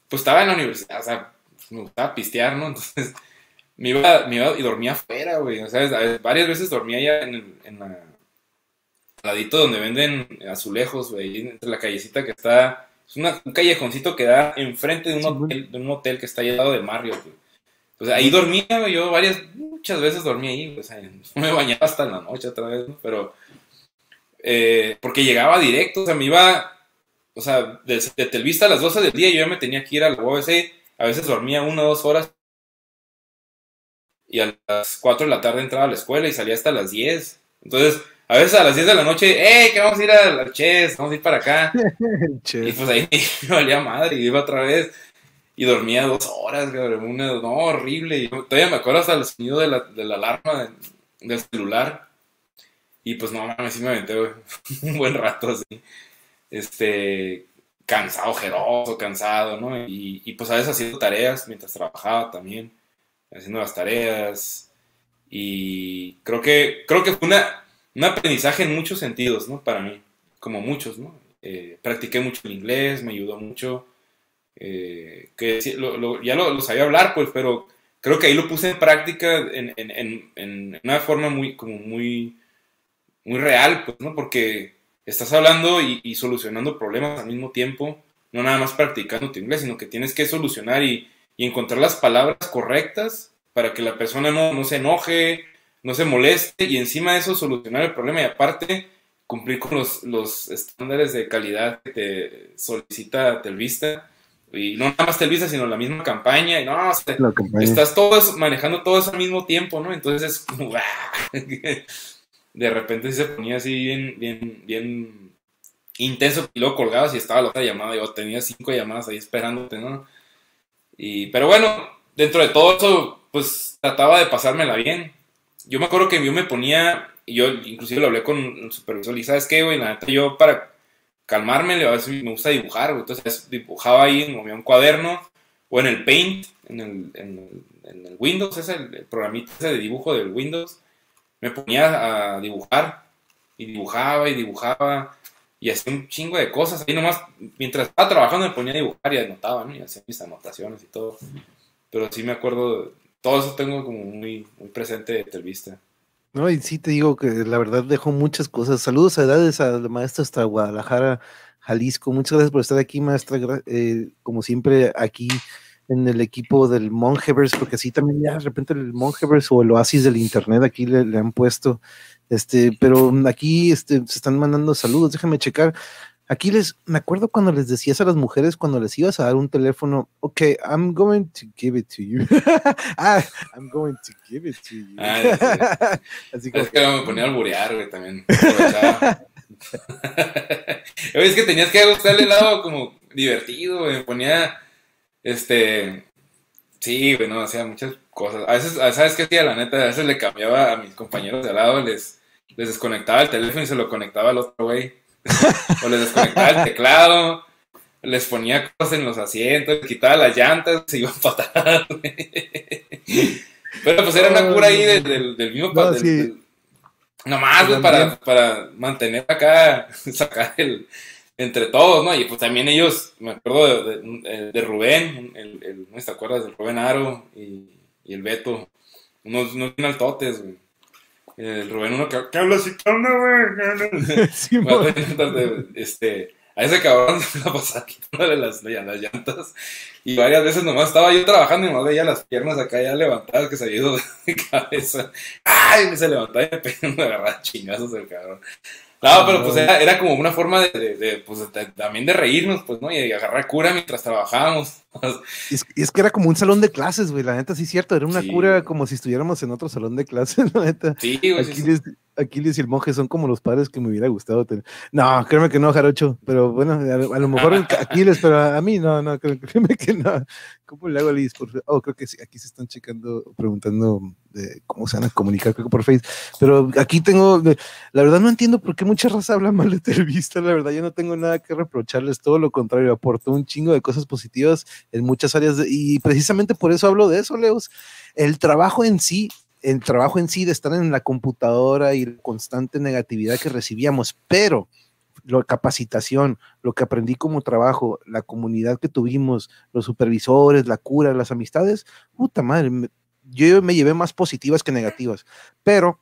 pues estaba en la universidad, o sea, me gustaba pistear, ¿no? Entonces, me iba, me iba y dormía afuera, güey. O sea, varias veces dormía ya en, en la, al ladito donde venden azulejos, güey, entre la callecita que está. Es una, un callejoncito que da enfrente de un, hotel, de un hotel que está al lado de Marriott, güey. Pues ahí dormía, yo varias, muchas veces dormía ahí, o sea, no me bañaba hasta la noche otra vez, ¿no? Pero, eh, porque llegaba directo, o sea, me iba, o sea, de, de Telvista a las 12 del día yo ya me tenía que ir a la UBC, a veces dormía una o dos horas y a las 4 de la tarde entraba a la escuela y salía hasta las 10. Entonces, a veces a las 10 de la noche, ¡eh, que vamos a ir a la Chess! Vamos a ir para acá. y pues ahí me valía madre y iba otra vez. Y dormía dos horas, no, horrible. Y todavía me acuerdo hasta el sonido de la, de la alarma del celular. Y pues no mames, sí me aventé un buen rato así. Este, cansado, ojeroso, cansado, ¿no? Y, y pues a veces haciendo tareas mientras trabajaba también haciendo las tareas. Y creo que, creo que fue una, un aprendizaje en muchos sentidos, ¿no? Para mí, como muchos, ¿no? Eh, practiqué mucho el inglés, me ayudó mucho. Eh, que ya lo, sabía hablar, pues, pero creo que ahí lo puse en práctica en, una forma muy, como muy, muy real, pues, ¿no? Porque estás hablando y, solucionando problemas al mismo tiempo, no nada más practicando tu inglés, sino que tienes que solucionar y, encontrar las palabras correctas para que la persona no, se enoje, no se moleste y encima de eso solucionar el problema y aparte cumplir con los, los estándares de calidad que te solicita Telvista Y no nada más Televisa, sino la misma campaña. Y no, estás todo manejando todo eso al mismo tiempo, ¿no? Entonces es como, de repente se ponía así bien, bien, bien intenso y luego colgabas y estaba la otra llamada. Yo tenía cinco llamadas ahí esperándote, ¿no? Y, pero bueno, dentro de todo eso, pues trataba de pasármela bien. Yo me acuerdo que yo me ponía, y yo inclusive lo hablé con el supervisor, y sabes qué, güey, la neta, yo para calmarme, a veces me gusta dibujar. Entonces dibujaba ahí en un cuaderno o en el Paint, en el, Windows, ese el, programita ese de dibujo del Windows. Me ponía a dibujar y dibujaba y dibujaba y hacía un chingo de cosas. Ahí nomás, mientras estaba trabajando, me ponía a dibujar y anotaba, ¿no? Y hacía mis anotaciones y todo. Pero sí me acuerdo, todo eso tengo como muy, muy presente de Telvista. No, y sí te digo que la verdad dejó muchas cosas. Saludos a edades a la maestra hasta Guadalajara, Jalisco. Muchas gracias por estar aquí, maestra. Eh, como siempre, aquí en el equipo del Monjevers, porque así también ya de repente el Monjevers o el Oasis del Internet aquí le, le han puesto. Este, pero aquí este, se están mandando saludos. Déjame checar. Aquí les, me acuerdo cuando les decías a las mujeres cuando les ibas a dar un teléfono, ok, I'm going to give it to you. ah, I'm going to give it to you. Ah, Así como es que me ponía a alburear, güey, también. es que tenías que gustarle el lado como divertido, güey. Me ponía, este, sí, güey, no, hacía muchas cosas. A veces, ¿sabes qué hacía? La neta, a veces le cambiaba a mis compañeros de al lado, les, les desconectaba el teléfono y se lo conectaba al otro güey o les desconectaba el teclado, les ponía cosas en los asientos, les quitaba las llantas, se iban a Pero pues era una cura ahí del, del, mismo no, Nomás, para, para mantener acá, sacar el, entre todos, ¿no? Y pues también ellos, me acuerdo de, de, Rubén, el, el, ¿no te acuerdas? De Rubén Aro y, y el Beto, unos, unos altotes, güey. El Rubén, uno que, habla así, güey? Sí, este, a ese cabrón se me la pasaba quitándole las, las llantas. Y varias veces nomás estaba yo trabajando y nomás veía las piernas acá ya levantadas que se había ido de cabeza. ¡Ay! Me se levantaba y me una agarrada chingazos el cabrón. No, pero pues era, era como una forma de, de, pues, también de reírnos, pues, ¿no? Y agarrar cura mientras trabajábamos. Y es, es, que era como un salón de clases, güey, la neta, sí es cierto, era una cura como si estuviéramos en otro salón de clases, la neta. Sí, güey. Aquí, Les, Aquiles y el monje son como los padres que me hubiera gustado tener. No, créeme que no, Jarocho, pero bueno, a, lo mejor Aquiles, pero a, mí no, no, créeme que no. ¿Cómo le hago a Liz? oh, creo que sí, aquí se están checando, preguntando de cómo se van a comunicar, creo que por Facebook. Pero aquí tengo, la verdad no entiendo por qué mucha raza habla mal de Televista, la verdad yo no tengo nada que reprocharles, todo lo contrario, aportó un chingo de cosas positivas en muchas áreas y precisamente por eso hablo de eso, Leos. El trabajo en sí el trabajo en sí de estar en la computadora y la constante negatividad que recibíamos, pero la capacitación, lo que aprendí como trabajo, la comunidad que tuvimos, los supervisores, la cura, las amistades, puta madre, yo me llevé más positivas que negativas, pero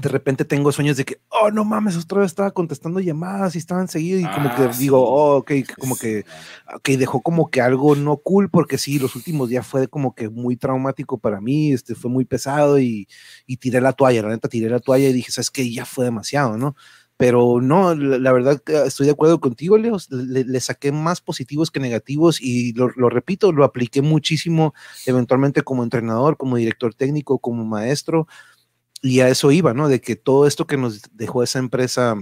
de repente tengo sueños de que, oh, no mames, otra vez estaba contestando llamadas y estaban seguidos y como que ah, digo, oh, ok, como que, ok, dejó como que algo no cool porque sí, los últimos días fue como que muy traumático para mí, este, fue muy pesado y, y tiré la toalla, la neta tiré la toalla y dije, sabes que ya fue demasiado, ¿no? Pero no, la, verdad estoy de acuerdo contigo, Leo, le, saqué más positivos que negativos y lo, lo repito, lo apliqué muchísimo eventualmente como entrenador, como director técnico, como maestro y a eso iba, ¿no? De que todo esto que nos dejó esa empresa,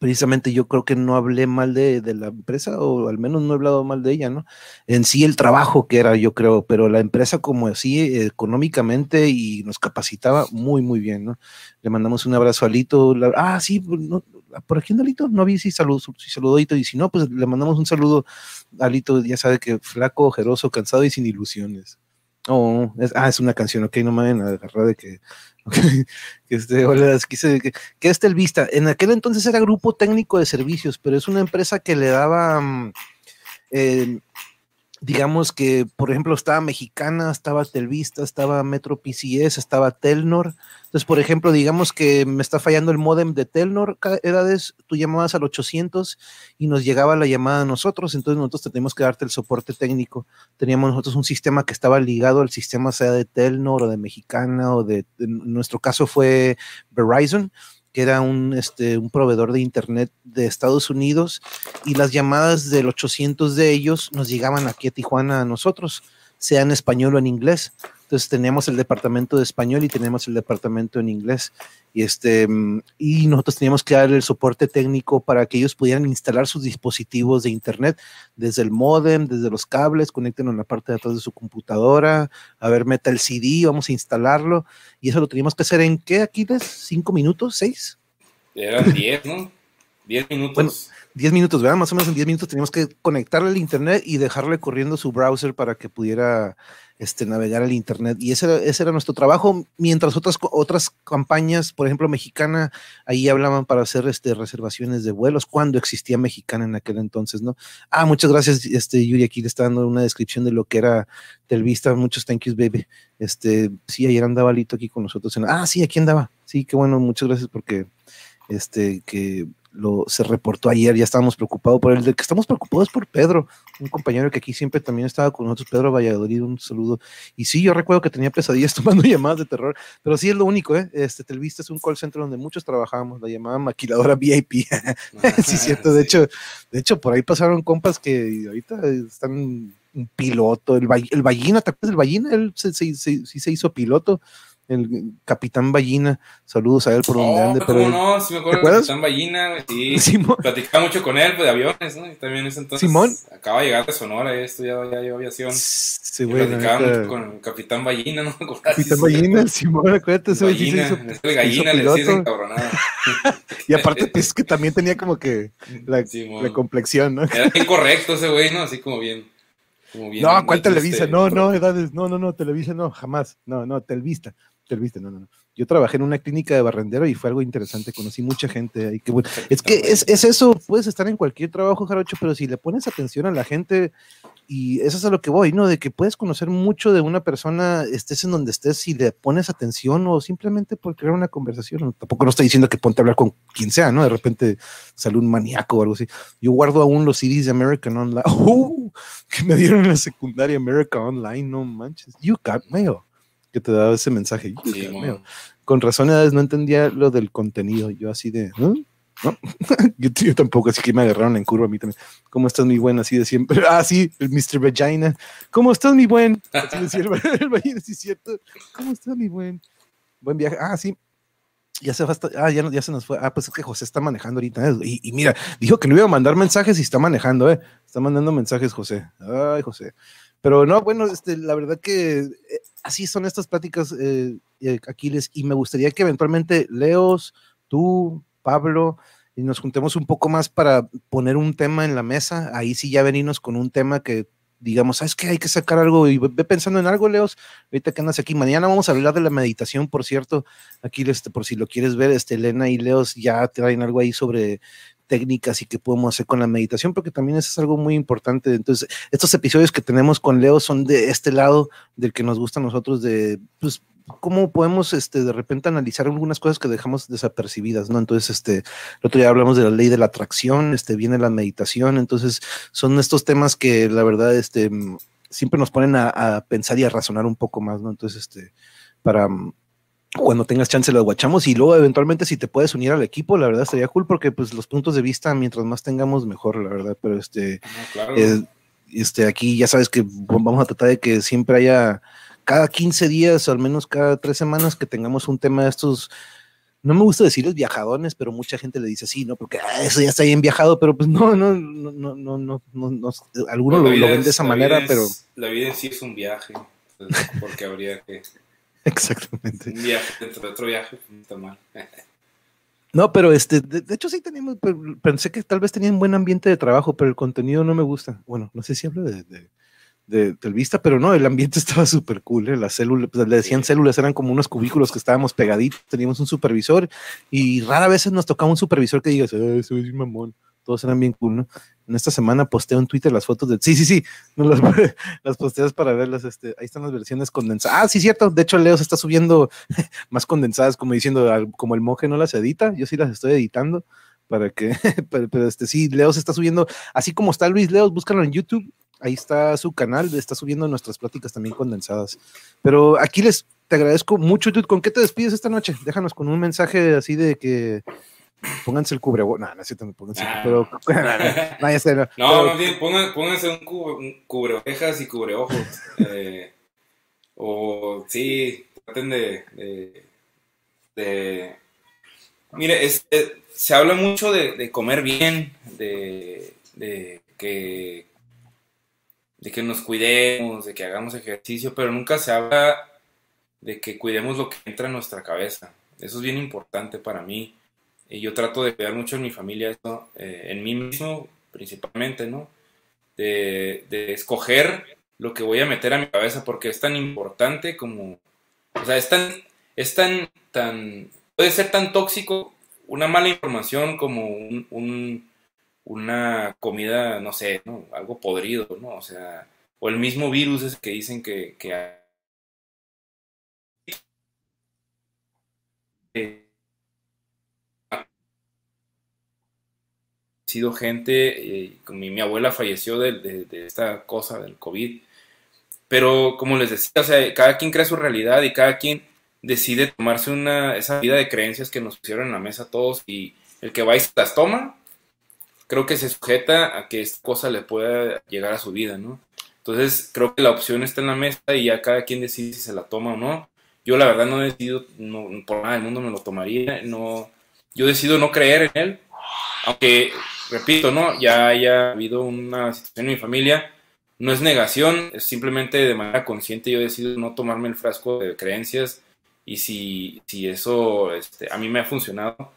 precisamente yo creo que no hablé mal de, de, la empresa, o al menos no he hablado mal de ella, ¿no? En sí el trabajo que era, yo creo, pero la empresa como así, económicamente y nos capacitaba muy, muy bien, ¿no? Le mandamos un abrazo a Lito. ah, sí, pues, por aquí anda Lito, no vi si, salud, si saludito, y si no, pues le mandamos un saludo a Lito, ya sabe que flaco, ojeroso, cansado y sin ilusiones. Oh, es, ah, es una canción, ok, no me vayan a agarrar de que que este, hola, que, que este el Vista. En aquel entonces era grupo técnico de servicios, pero es una empresa que le daba mm, eh, digamos que, por ejemplo, estaba Mexicana, estaba Telvista, estaba Metro PCS, estaba Telnor. Entonces, por ejemplo, digamos que me está fallando el modem de Telnor, edades, tú llamabas al 800 y nos llegaba la llamada a nosotros, entonces nosotros teníamos que darte el soporte técnico. Teníamos nosotros un sistema que estaba ligado al sistema sea de Telnor o de Mexicana o de, nuestro caso fue Verizon que era un, este, un proveedor de Internet de Estados Unidos, y las llamadas del 800 de ellos nos llegaban aquí a Tijuana a nosotros, sea en español o en inglés. Entonces teníamos el departamento de español y teníamos el departamento en inglés. Y, este, y nosotros teníamos que dar el soporte técnico para que ellos pudieran instalar sus dispositivos de Internet desde el modem, desde los cables, conecten en la parte de atrás de su computadora, a ver, meta el CD, vamos a instalarlo. Y eso lo teníamos que hacer en qué, Aquiles? ¿Cinco minutos? ¿Seis? Eran diez, ¿no? Diez minutos. Bueno, 10 minutos, ¿verdad? Más o menos en 10 minutos teníamos que conectarle al internet y dejarle corriendo su browser para que pudiera este, navegar al Internet. Y ese era, ese era nuestro trabajo, mientras otras, otras campañas, por ejemplo, mexicana, ahí hablaban para hacer este, reservaciones de vuelos, cuando existía mexicana en aquel entonces, ¿no? Ah, muchas gracias, este, Yuri, aquí le está dando una descripción de lo que era Telvista, muchos thank yous, baby. Este, sí, ayer andaba Lito aquí con nosotros. ah, sí, aquí andaba. Sí, qué bueno, muchas gracias porque, este, que lo, se reportó ayer, ya estábamos preocupados por él, de que estamos preocupados por Pedro, un compañero que aquí siempre también estaba con nosotros, Pedro Valladolid, un saludo. Y sí, yo recuerdo que tenía pesadillas tomando llamadas de terror, pero sí es lo único, ¿eh? Este, Telvista es un call center donde muchos trabajamos, la llamada maquiladora VIP. sí, cierto, de hecho, de hecho, por ahí pasaron compas que ahorita están un piloto, el, el Ballina, ¿te acuerdas del Ballina? Él sí se hizo piloto el Capitán Ballina. Saludos a él por donde ande. Pero no, sí me acuerdo del Capitán Ballina, sí. Platicaba mucho con él pues, de aviones, ¿no? Y también ese entonces. Simón. Acaba de llegar de Sonora, esto ya, ya lleva aviación. Sí, güey. Platicaba mucho con el Capitán Ballina, ¿no? Capitán Ballina, Simón, acuérdate, ese Ballina, sí se hizo, gallina, le decís encabronado. y aparte, pues que también tenía como que la, la complexión, ¿no? Era incorrecto ese güey, ¿no? Así como bien. Como bien no, ¿cuál Televisa? No, no, edades, no, no, no, Televisa no, jamás. No, no, Telvista viste, no, no, no. Yo trabajé en una clínica de barrendero y fue algo interesante, conocí mucha gente ahí. Que, bueno, es que es, es, eso, puedes estar en cualquier trabajo, Jarocho, pero si le pones atención a la gente, y eso es a lo que voy, ¿no? De que puedes conocer mucho de una persona, estés en donde estés, si le pones atención o simplemente por crear una conversación. Tampoco no estoy diciendo que ponte a hablar con quien sea, ¿no? De repente sale un maníaco o algo así. Yo guardo aún los CDs de American Online. ¡Oh! Que me dieron en la secundaria American Online, no manches. You got mail que te daba ese mensaje. Con razón, no entendía lo del contenido. Yo así de, ¿no? yo, tampoco, así que me agarraron en curva a mí también. ¿Cómo estás, mi buen? Así de siempre. Ah, sí, el Mr. Vagina. ¿Cómo estás, mi buen? Así decía el, sí, cierto. ¿Cómo estás, mi buen? Buen viaje. Ah, sí. Ya se, hasta, ah, ya, ya se nos fue. Ah, pues es que José está manejando ahorita. ¿eh? Y, y, mira, dijo que no iba a mandar mensajes y está manejando, ¿eh? Está mandando mensajes, José. Ay, José. Pero no, bueno, este, la verdad que eh, así son estas pláticas, eh, eh, Aquiles, y me gustaría que eventualmente Leos, tú, Pablo, y nos juntemos un poco más para poner un tema en la mesa, ahí sí ya venirnos con un tema que digamos, ¿sabes qué? Hay que sacar algo y ve pensando en algo, Leos, ahorita que andas aquí. Mañana vamos a hablar de la meditación, por cierto, aquí este, por si lo quieres ver, este, Elena y Leos ya traen algo ahí sobre técnicas y qué podemos hacer con la meditación, porque también eso es algo muy importante. Entonces, estos episodios que tenemos con Leo son de este lado del que nos gusta a nosotros, de pues cómo podemos este, de repente analizar algunas cosas que dejamos desapercibidas, ¿no? Entonces, este, el otro día hablamos de la ley de la atracción, este, viene la meditación, entonces son estos temas que la verdad, este, siempre nos ponen a, a pensar y a razonar un poco más, ¿no? Entonces, este, para, cuando tengas chance lo guachamos y luego eventualmente si te puedes unir al equipo, la verdad estaría cool porque pues los puntos de vista mientras más tengamos mejor, la verdad, pero este, eh, este aquí ya sabes que vamos a tratar de que siempre haya cada 15 días o al menos cada tres semanas que tengamos un tema de estos, no me gusta decirles viajadones, pero mucha gente le dice así, ¿no? Porque ah, eso ya está bien viajado, pero pues no, no, no, no, no, no, no, algunos lo, ven de esa manera, pero... La vida en sí es un viaje, porque habría que Exactamente. Un viaje dentro de otro viaje, no está mal. No, pero este, de, hecho sí teníamos, pensé que tal vez tenían buen ambiente de trabajo, pero el contenido no me gusta. Bueno, no sé si hablo de, de, del Vista, pero no, el ambiente estaba súper cool. ¿eh? Las células, pues, le decían células, eran como unos cubículos que estábamos pegaditos, teníamos un supervisor y rara vez nos tocaba un supervisor que digas, soy mamón todos eran bien cool, ¿no? En esta semana posteo en Twitter las fotos de. Sí, sí, sí, no las, las posteas para verlas. Este, ahí están las versiones condensadas. Ah, sí, cierto. De hecho, Leo se está subiendo más condensadas, como diciendo, como el monje no las edita. Yo sí las estoy editando para que. Pero, este sí, Leo se está subiendo. Así como está Luis Leo, búscalo en YouTube. Ahí está su canal, está subiendo nuestras pláticas también condensadas. Pero aquí les te agradezco mucho, dude. ¿Con qué te despides esta noche? Déjanos con un mensaje así de que pónganse el cubrebocas. No, no es cierto, pónganse Ah. pero, no, ya sé, no. No, más bien pongan- pónganse un, cubre, un cubreorejas y cubreojos. eh, o sí, traten de. de, de- mire, es- eh, se habla mucho de, de comer bien, de, de que. de que nos cuidemos, de que hagamos ejercicio, pero nunca se habla de que cuidemos lo que entra en nuestra cabeza. Eso es bien importante para mí. Y yo trato de cuidar mucho en mi familia esto, eh, en mí mismo principalmente, ¿no? De, de escoger lo que voy a meter a mi cabeza porque es tan importante como, o sea, es tan, es tan, tan, puede ser tan tóxico una mala información como un, un- una comida, no sé, ¿no? Algo podrido, ¿no? O sea, o el mismo virus ese que dicen que, que hay. Sido gente, eh, mi, mi abuela falleció de, de- de esta cosa del COVID, pero como les decía, o sea, cada quien crea su realidad y cada quien decide tomarse una, esa vida de creencias que nos pusieron en la mesa todos y el que va y se las toma, creo que se sujeta a que esta cosa le pueda llegar a su vida, ¿no? Entonces creo que la opción está en la mesa y ya cada quien decide si se la toma o no. Yo la verdad no decido, no, por nada del mundo me lo tomaría, no, yo decido no creer en él, aunque, repito, ¿no? Ya haya habido una situación en mi familia, no es negación, es simplemente de manera consciente yo decido no tomarme el frasco de creencias y si, si eso este, a mí me ha funcionado,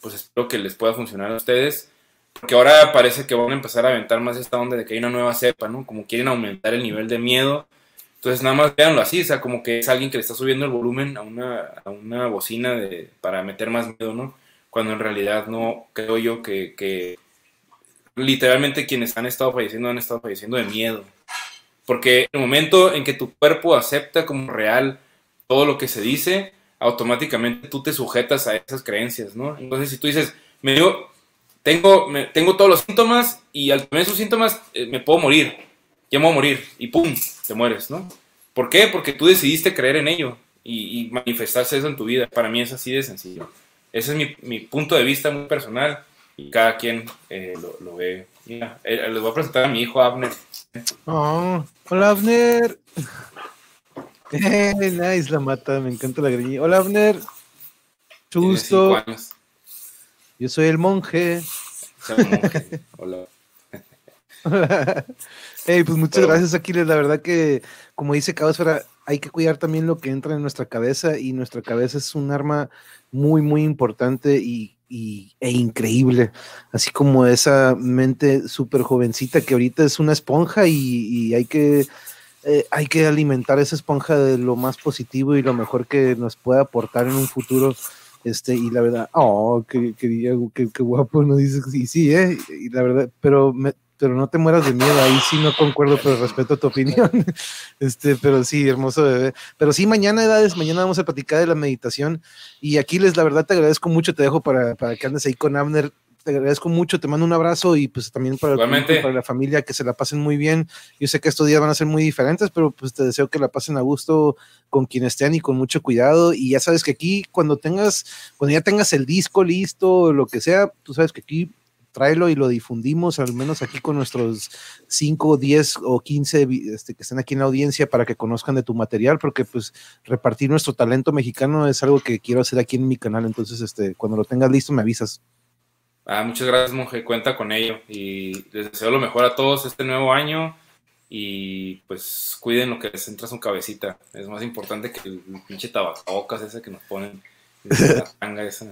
pues espero que les pueda funcionar a ustedes, porque ahora parece que van a empezar a aventar más esta onda de que hay una nueva cepa, ¿no? Como quieren aumentar el nivel de miedo. Entonces nada más véanlo así, o sea, como que es alguien que le está subiendo el volumen a una, a una bocina de, para meter más miedo, ¿no? Cuando en realidad no creo yo que, que literalmente quienes han estado falleciendo han estado falleciendo de miedo. Porque el momento en que tu cuerpo acepta como real todo lo que se dice, automáticamente tú te sujetas a esas creencias, ¿no? Entonces si tú dices, me dio, tengo, me- tengo todos los síntomas y al tener esos síntomas eh, me puedo morir, ya me voy a morir y ¡pum! te mueres, ¿no? ¿Por qué? Porque tú decidiste creer en ello y, y manifestarse eso en tu vida. Para mí es así de sencillo. Ese es mi, mi punto de vista muy personal y cada quien eh, lo, lo ve. Mira, eh, les voy a presentar a mi hijo Abner. Oh, hola, Abner. Nice, la mata, me encanta la greñilla. Hola, Abner. Mucho gusto. Yo soy el monje. Como que- hola. Hey, pues muchas Pero- gracias, Aquiles. La verdad que, como dice Caosfera, hay que cuidar también lo que entra en nuestra cabeza y nuestra cabeza es un arma muy, muy importante y, y- e increíble. Así como esa mente súper jovencita que ahorita es una esponja y, y hay que... eh, hay que alimentar esa esponja de lo más positivo y lo mejor que nos pueda aportar en un futuro. Este, y la verdad, oh, qué, qué, qué- qué guapo, no dices, sí, sí, eh, y la verdad, pero me, pero no te mueras de miedo, ahí sí no concuerdo, pero respeto tu opinión. Este, pero sí, hermoso bebé. Pero sí, mañana, edades, mañana vamos a platicar de la meditación. Y aquí les, la verdad, te agradezco mucho, te dejo para, para que andes ahí con Abner. Te agradezco mucho, te mando un abrazo y pues también para, el la familia que se la pasen muy bien. Yo sé que estos días van a ser muy diferentes, pero pues te deseo que la pasen a gusto con quien estén y con mucho cuidado. Y ya sabes que aquí, cuando tengas, cuando ya tengas el disco listo, lo que sea, tú sabes que aquí tráelo y lo difundimos, al menos aquí con nuestros 5, 10 o 15 vi- este, que estén aquí en la audiencia para que conozcan de tu material, porque pues repartir nuestro talento mexicano es algo que quiero hacer aquí en mi canal, entonces este, cuando lo tengas listo me avisas. Ah, muchas gracias, monje. Cuenta con ello. Y les deseo lo mejor a todos este nuevo año. Y pues cuiden lo que les entra a su cabecita. Es más importante que el pinche tabacocas ese que nos ponen. Esa.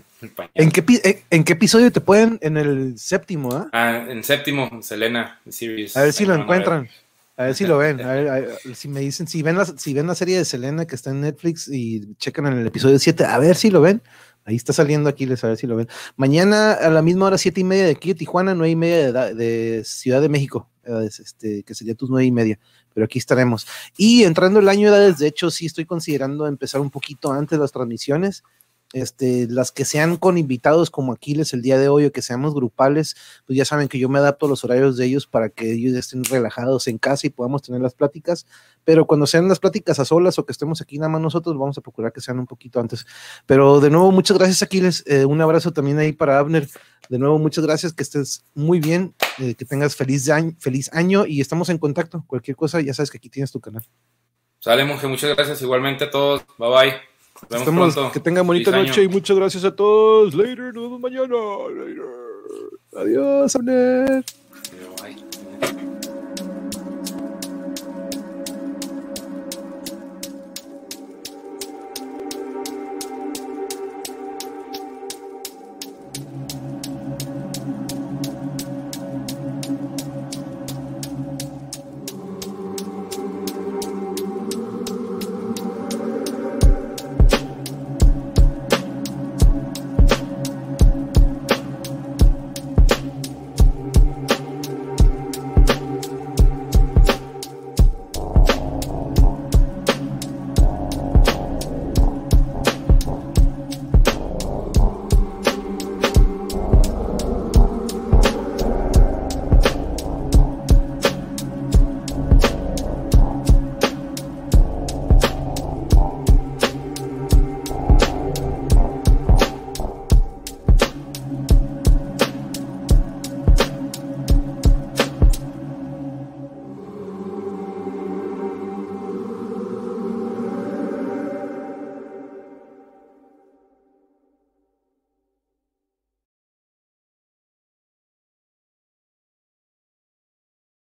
¿En qué, pi- en, en qué episodio te pueden? En el séptimo, ¿ah? Ah, en séptimo, Selena, series. A ver si lo van a ver. encuentran. A ver si lo ven. A ver, a ver, si me dicen, si ven, la, si ven la serie de Selena que está en Netflix y checan en el episodio 7, a ver si lo ven. Ahí está saliendo aquí, les a ver si lo ven. Mañana a la misma hora, siete y media de aquí de Tijuana, nueve y media de, de Ciudad de México, es este, que sería tus nueve y media. Pero aquí estaremos. Y entrando el año de edades, de hecho, sí estoy considerando empezar un poquito antes las transmisiones. Este, las que sean con invitados como Aquiles el día de hoy o que seamos grupales, pues ya saben que yo me adapto a los horarios de ellos para que ellos estén relajados en casa y podamos tener las pláticas, pero cuando sean las pláticas a solas o que estemos aquí nada más nosotros, vamos a procurar que sean un poquito antes. Pero de nuevo, muchas gracias Aquiles, eh, un abrazo también ahí para Abner, de nuevo, muchas gracias, que estés muy bien, eh, que tengas feliz año, feliz año y estamos en contacto, cualquier cosa, ya sabes que aquí tienes tu canal. Sale, monje, muchas gracias igualmente a todos, bye bye. Estamos, que tengan bonita noche y muchas gracias a todos. Later, nos vemos mañana. Later. Adiós, Abner. Bye.